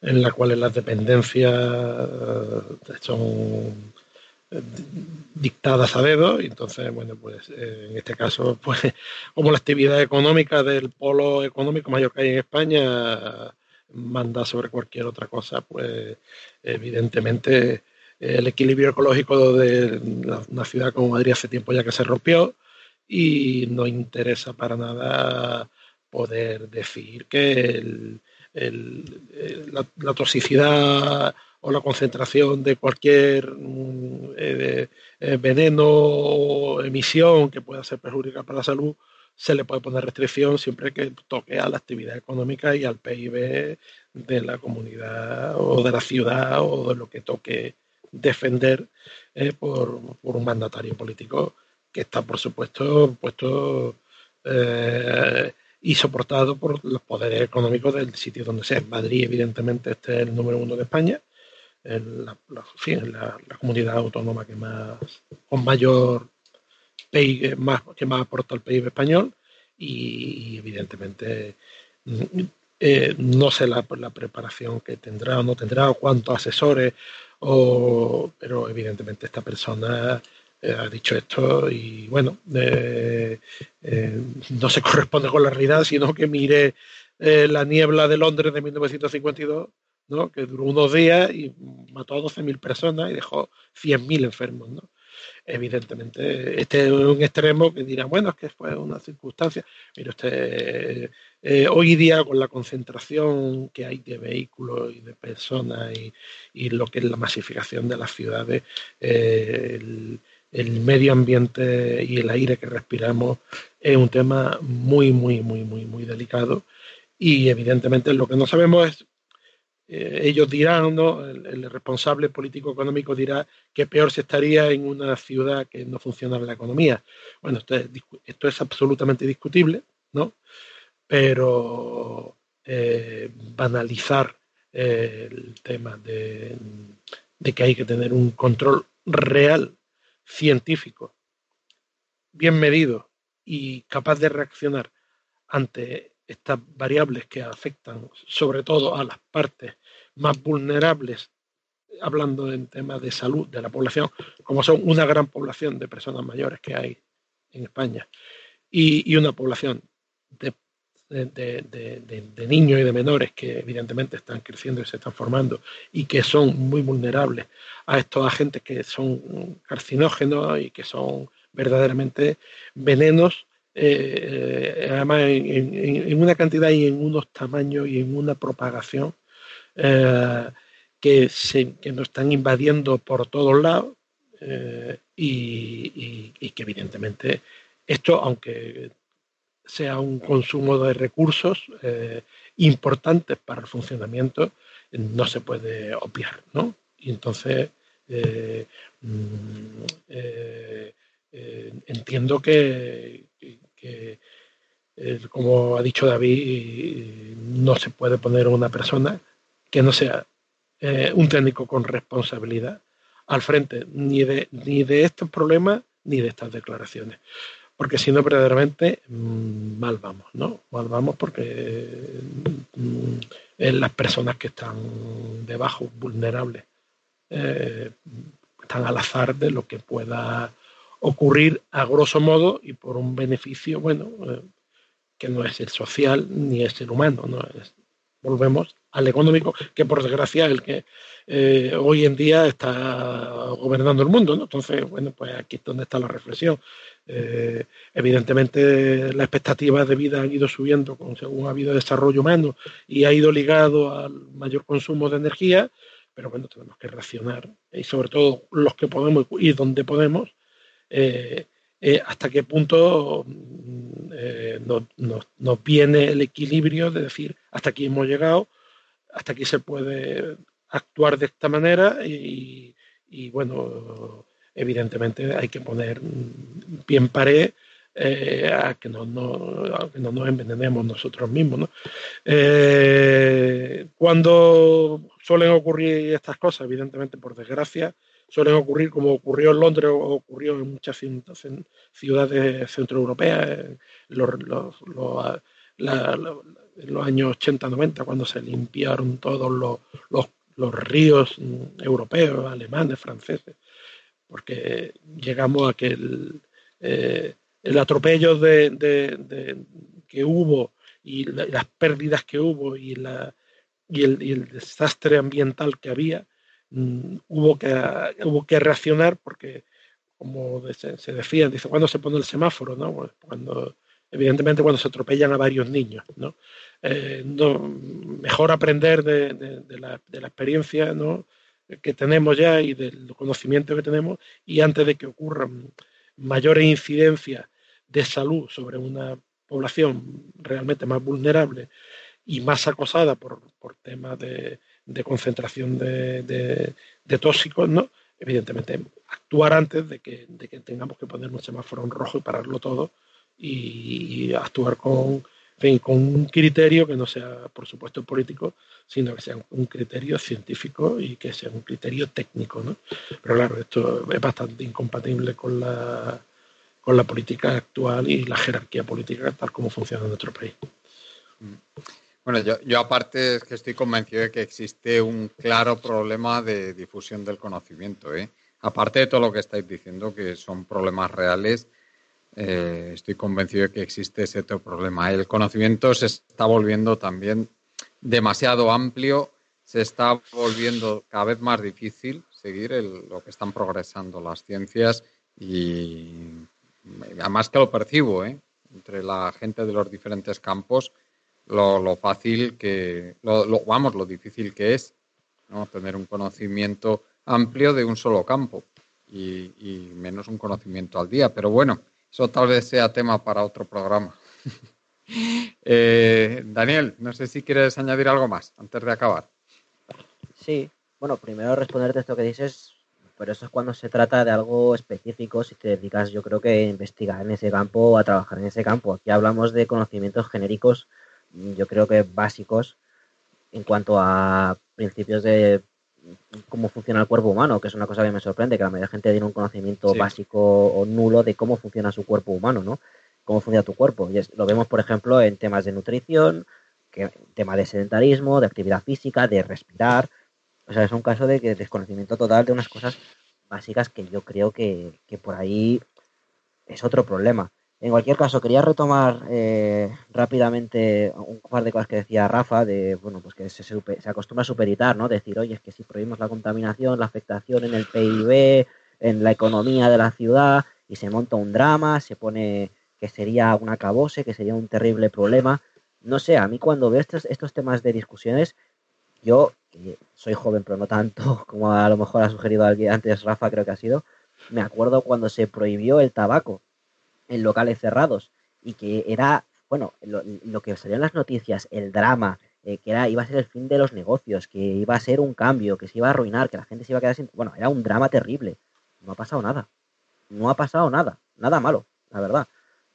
S4: en la cual las dependencias eh, son dictadas a dedo y entonces bueno pues eh, en este caso pues como la actividad económica del polo económico mayor que hay en España manda sobre cualquier otra cosa pues evidentemente el equilibrio ecológico de una ciudad como Madrid hace tiempo ya que se rompió y no interesa para nada poder decir que el, la, toxicidad o la concentración de cualquier mm, eh, eh, veneno o emisión que pueda ser perjudicial para la salud, se le puede poner restricción siempre que toque a la actividad económica y al PIB de la comunidad o de la ciudad o de lo que toque defender eh, por, un mandatario político que está, por supuesto, puesto y soportado por los poderes económicos del sitio donde sea. Madrid, evidentemente, este es el número uno de España, la, la, comunidad autónoma que más, con mayor PIB, más, que más aporta al PIB español y, evidentemente mm, eh, no sé la, preparación que tendrá o no tendrá o cuántos asesores, o, pero evidentemente esta persona eh, ha dicho esto y bueno, eh, eh, no se corresponde con la realidad, sino que mire la niebla de Londres de 1952, ¿no? que duró unos días y mató a 12.000 personas y dejó 100.000 enfermos. ¿no? Evidentemente, este es un extremo que dirá, bueno, es que fue una circunstancia, pero este, hoy día con la concentración que hay de vehículos y de personas y, y lo que es la masificación de las ciudades, el, el medio ambiente y el aire que respiramos es un tema muy, muy, muy, muy, muy delicado. Y evidentemente lo que no sabemos es, eh, ellos dirán, ¿no? El, responsable político económico dirá que peor se estaría en una ciudad que no funciona la economía. Bueno, esto es, absolutamente discutible, ¿no? Pero eh, banalizar eh, el tema de que hay que tener un control real científico, bien medido y capaz de reaccionar ante estas variables que afectan sobre todo a las partes más vulnerables, hablando en temas de salud de la población, como son una gran población de personas mayores que hay en España y, una población de niños y de menores que evidentemente están creciendo y se están formando y que son muy vulnerables a estos agentes que son carcinógenos y que son verdaderamente venenos, eh, además en, una cantidad y en unos tamaños y en una propagación eh, que, se, que nos están invadiendo por todos lados eh, y, que evidentemente esto, aunque sea un consumo de recursos importantes para el funcionamiento, no se puede obviar, ¿no? Y entonces mm, entiendo que, como ha dicho David, no se puede poner una persona que no sea un técnico con responsabilidad al frente ni de, ni de estos problemas ni de estas declaraciones porque si no, verdaderamente mm, mal vamos, ¿no? Mal vamos porque mm, las personas que están debajo, vulnerables, eh, están al azar de lo que pueda ocurrir a grosso modo y por un beneficio, bueno, eh, que no es el social ni es el humano, ¿no? volvemos al económico, que por desgracia es el que eh, hoy en día está gobernando el mundo, ¿no? Entonces, bueno, pues aquí es donde está la reflexión. Eh, evidentemente las expectativas de vida han ido subiendo con, según ha habido desarrollo humano y ha ido ligado al mayor consumo de energía, pero bueno, tenemos que reaccionar y sobre todo los que podemos y donde podemos, eh, eh, hasta qué punto mm, nos, viene el equilibrio de decir hasta aquí hemos llegado, hasta aquí se puede actuar de esta manera y, bueno, evidentemente hay que poner bien pared eh, a, que no, no, que no, nos envenenemos nosotros mismos. Eh, cuando suelen ocurrir estas cosas, evidentemente por desgracia, suelen ocurrir como ocurrió en Londres o ocurrió en muchas ciudades centroeuropeas en los, los años 80-90, cuando se limpiaron todos los, ríos europeos, alemanes, franceses porque llegamos a que el, eh, atropello de, que hubo y las pérdidas que hubo y, el, desastre ambiental que había, mm, hubo, que, hubo que reaccionar porque, como se, decía, dice, ¿cuándo se pone el semáforo? No? Cuando, evidentemente cuando se atropellan a varios niños. ¿no? Eh, mejor aprender de, de, la, de, la, experiencia ¿no? que tenemos ya y del conocimiento que tenemos y antes de que ocurran mayores incidencias de salud sobre una población realmente más vulnerable y más acosada por, temas de, concentración de, tóxicos, ¿no? evidentemente actuar antes de que, tengamos que poner un semáforo en rojo y pararlo todo y actuar con, con un criterio que no sea, por supuesto, político, sino que sea un criterio científico y que sea un criterio técnico. ¿no? Pero claro, esto es bastante incompatible con la, con la política actual y la jerarquía política tal como funciona en nuestro país.
S1: Bueno, yo, aparte es que estoy convencido de que existe un claro problema de difusión del conocimiento. ¿eh? Aparte de todo lo que estáis diciendo, que son problemas reales, eh, estoy convencido de que existe ese problema. El conocimiento se está volviendo también demasiado amplio, se está volviendo cada vez más difícil seguir lo que están progresando las ciencias y además que lo percibo ¿eh? entre la gente de los diferentes campos lo, fácil que lo, vamos lo difícil que es ¿no? tener un conocimiento amplio de un solo campo y, y menos un conocimiento al día pero bueno eso tal vez sea tema para otro programa. Eh, Daniel, no sé si quieres añadir algo más antes de acabar.
S3: Sí, bueno, primero responderte esto que dices, pero eso es cuando se trata de algo específico, si te dedicas yo creo que a investigar en ese campo o a trabajar en ese campo. Aquí hablamos de conocimientos genéricos, yo creo que básicos en cuanto a principios de cómo funciona el cuerpo humano, que es una cosa que me sorprende, que la mayoría de gente tiene un conocimiento básico o nulo de cómo funciona su cuerpo humano, ¿no? Cómo funciona tu cuerpo. Y lo vemos, por ejemplo, en temas de nutrición, que, tema de sedentarismo, de actividad física, de respirar. O sea, es un caso de que desconocimiento total de unas cosas básicas que yo creo que, que por ahí es otro problema. En cualquier caso, quería retomar eh, rápidamente un par de cosas que decía Rafa, de bueno, pues que se, acostumbra a superitar, ¿no? Decir, oye, es que si prohibimos la contaminación, la afectación en el PIB, en la economía de la ciudad, y se monta un drama, se pone que sería un acabose, que sería un terrible problema. No sé, a mí cuando veo estos, estos temas de discusiones, yo, que soy joven, pero no tanto como a lo mejor ha sugerido alguien antes, Rafa creo que ha sido, me acuerdo cuando se prohibió el tabaco en locales cerrados y que era, bueno, lo, que salía en las noticias, el drama, eh, que era, iba a ser el fin de los negocios, que iba a ser un cambio, que se iba a arruinar, que la gente se iba a quedar sin... Bueno, era un drama terrible. No ha pasado nada. No ha pasado nada. Nada malo, la verdad.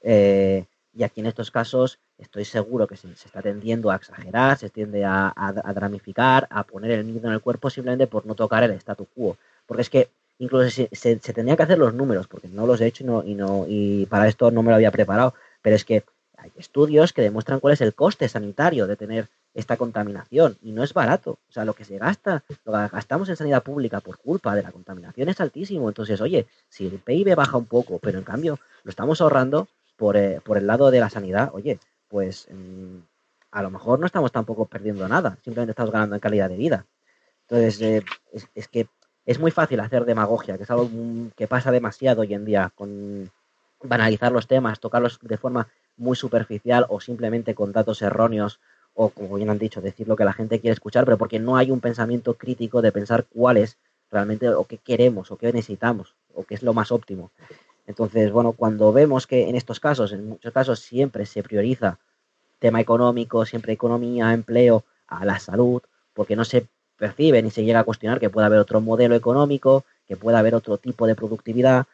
S3: Eh, y aquí en estos casos estoy seguro que se, está tendiendo a exagerar, se tiende a, a, dramificar, a poner el miedo en el cuerpo simplemente por no tocar el statu quo. Porque es que incluso se, se, tenía que hacer los números, porque no los he hecho y, no, y, no, y para esto no me lo había preparado, pero es que hay estudios que demuestran cuál es el coste sanitario de tener esta contaminación y no es barato. O sea, lo que se gasta, lo que gastamos en sanidad pública por culpa de la contaminación es altísimo. Entonces, oye, si el PIB baja un poco, pero en cambio lo estamos ahorrando por, eh, por el lado de la sanidad, oye, pues mm, a lo mejor no estamos tampoco perdiendo nada, simplemente estamos ganando en calidad de vida. Entonces, eh, es, que es muy fácil hacer demagogia, que es algo que pasa demasiado hoy en día, con banalizar los temas, tocarlos de forma muy superficial o simplemente con datos erróneos o, como bien han dicho, decir lo que la gente quiere escuchar, pero porque no hay un pensamiento crítico de pensar cuál es realmente o qué queremos o qué necesitamos o qué es lo más óptimo. Entonces, bueno, cuando vemos que en estos casos, en muchos casos siempre se prioriza tema económico, siempre economía, empleo, a la salud, porque no se percibe ni se llega a cuestionar que pueda haber otro modelo económico, que pueda haber otro tipo de productividad.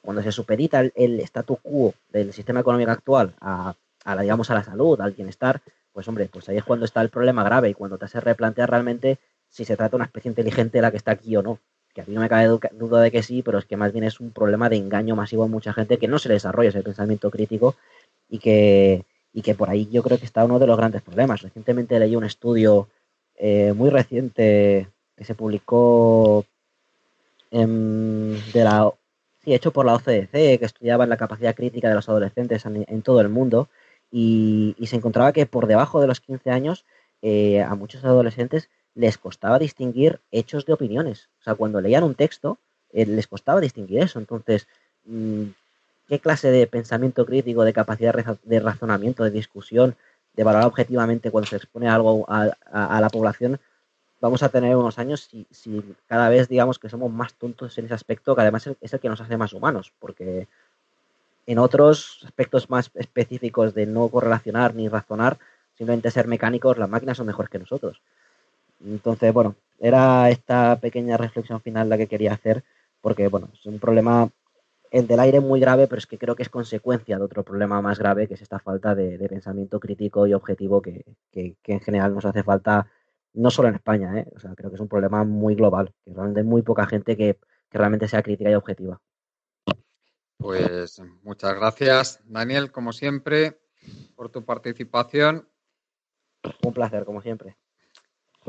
S3: Cuando se supedita el, el statu quo del sistema económico actual a, a, la, digamos, a la salud, al bienestar, pues hombre, pues ahí es cuando está el problema grave y cuando te hace replantear realmente si se trata de una especie inteligente la que está aquí o no. Que a mí no me cabe duda de que sí, pero es que más bien es un problema de engaño masivo a mucha gente que no se desarrolla ese pensamiento crítico y que, y que por ahí yo creo que está uno de los grandes problemas. Recientemente leí un estudio eh, muy reciente que se publicó de la, sí, hecho por la OCDC, que estudiaba la capacidad crítica de los adolescentes en, todo el mundo, y, se encontraba que por debajo de los 15 años eh, a muchos adolescentes les costaba distinguir hechos de opiniones. O sea, cuando leían un texto, eh, les costaba distinguir eso. Entonces, mm, ¿qué clase de pensamiento crítico, de capacidad de razonamiento, de discusión de valorar objetivamente cuando se expone algo a, la población, vamos a tener unos años si, si, cada vez digamos que somos más tontos en ese aspecto, que además es el que nos hace más humanos, porque en otros aspectos más específicos de no correlacionar ni razonar, simplemente ser mecánicos, las máquinas son mejores que nosotros. Entonces, bueno, era esta pequeña reflexión final la que quería hacer, porque, bueno, es un problema el del aire muy grave, pero es que creo que es consecuencia de otro problema más grave, que es esta falta de, pensamiento crítico y objetivo que, en general nos hace falta, no solo en España, ¿eh? o sea, creo que es un problema muy global, que realmente hay muy poca gente que, realmente sea crítica y objetiva.
S1: Pues muchas gracias, Daniel, como siempre, por tu participación.
S3: Un placer, como siempre.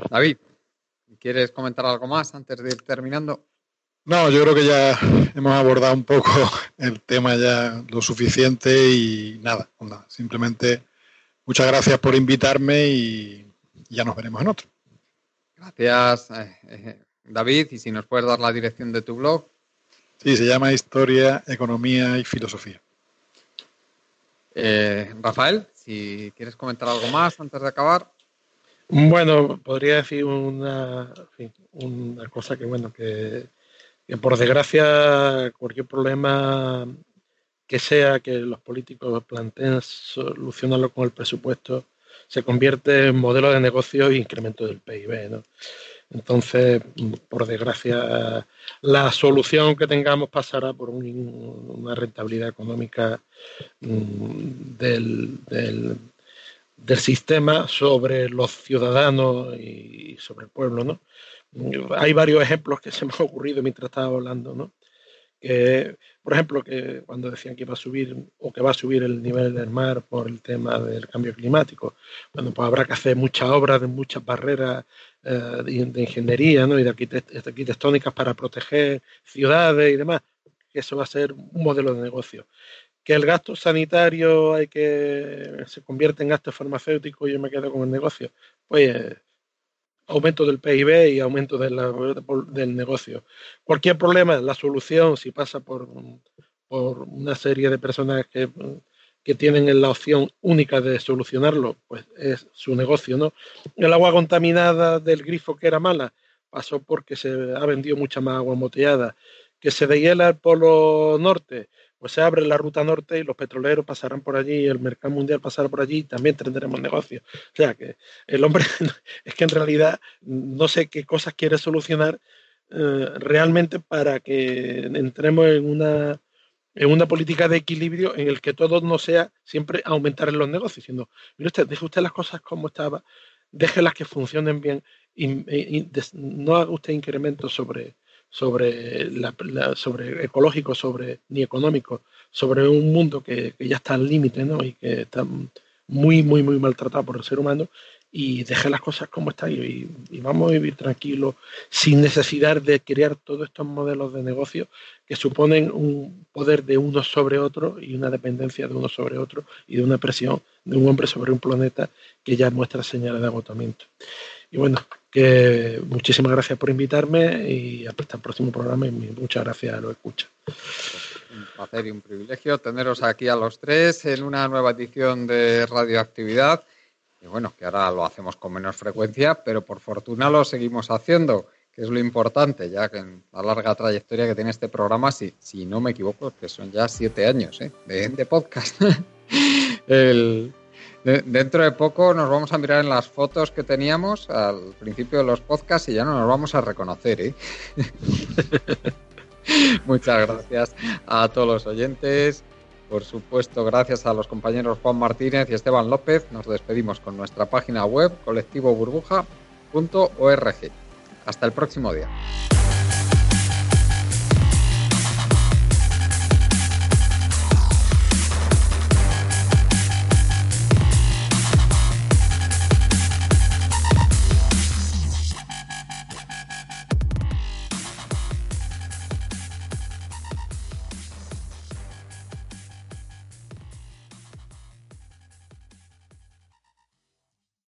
S1: David, ¿quieres comentar algo más antes de ir terminando?
S2: No, yo creo que ya hemos abordado un poco el tema ya lo suficiente y nada, simplemente muchas gracias por invitarme y ya nos veremos en otro.
S1: Gracias, eh, eh, David, y si nos puedes dar la dirección de tu blog.
S2: Sí, se llama Historia, Economía y Filosofía.
S1: Eh, Rafael, si quieres comentar algo más antes de acabar.
S4: Bueno, podría decir una, una cosa que, bueno, que que por desgracia cualquier problema que sea que los políticos planteen solucionarlo con el presupuesto se convierte en modelo de negocio e incremento del PIB. ¿no? Entonces, por desgracia, la solución que tengamos pasará por una rentabilidad económica mm, del, del, del, sistema sobre los ciudadanos y sobre el pueblo. ¿no? Hay varios ejemplos que se me han ocurrido mientras estaba hablando, ¿no? Que, por ejemplo, que cuando decían que iba a subir o que va a subir el nivel del mar por el tema del cambio climático, bueno, pues habrá que hacer muchas obras de muchas barreras eh, de, ingeniería ¿no? y de arquitectónicas para proteger ciudades y demás, que eso va a ser un modelo de negocio. que el gasto sanitario hay que se convierte en gasto farmacéutico y yo me quedo con el negocio, pues aumento del PIB y aumento del negocio. Cualquier problema, la solución, si pasa por, por una serie de personas que, que, tienen la opción única de solucionarlo, pues es su negocio, ¿no? El agua contaminada del grifo que era mala pasó porque se ha vendido mucha más agua embotellada. Que se dehiela el polo norte, pues se abre la ruta norte y los petroleros pasarán por allí, el mercado mundial pasará por allí y también tendremos negocio. O sea que el hombre es que en realidad no sé qué cosas quiere solucionar eh, realmente para que entremos en una, en una política de equilibrio en el que todo no sea siempre aumentar en los negocios, sino, mire usted, deje usted las cosas como estaba, déjelas que funcionen bien y, no haga usted incrementos sobre, sobre, la, sobre ecológico, sobre, ni económico, sobre un mundo que, ya está al límite ¿no? y que está muy, muy, muy maltratado por el ser humano y deje las cosas como están y, y, vamos a vivir tranquilos sin necesidad de crear todos estos modelos de negocio que suponen un poder de uno sobre otro y una dependencia de uno sobre otro y de una presión de un hombre sobre un planeta que ya muestra señales de agotamiento. Y bueno, que muchísimas gracias por invitarme y hasta el próximo programa y muchas gracias a los escucha.
S1: Un placer y un privilegio teneros aquí a los tres en una nueva edición de Radioactividad. Y bueno, que ahora lo hacemos con menos frecuencia, pero por fortuna lo seguimos haciendo, que es lo importante, ya que en la larga trayectoria que tiene este programa, si, si no me equivoco, que son ya siete años ¿eh? de, de podcast. el, Dentro de poco nos vamos a mirar en las fotos que teníamos al principio de los podcasts y ya no nos vamos a reconocer. ¿eh? Muchas gracias a todos los oyentes. Por supuesto, gracias a los compañeros Juan Martínez y Esteban López. Nos despedimos con nuestra página web colectivoburbuja.org. Hasta el próximo día.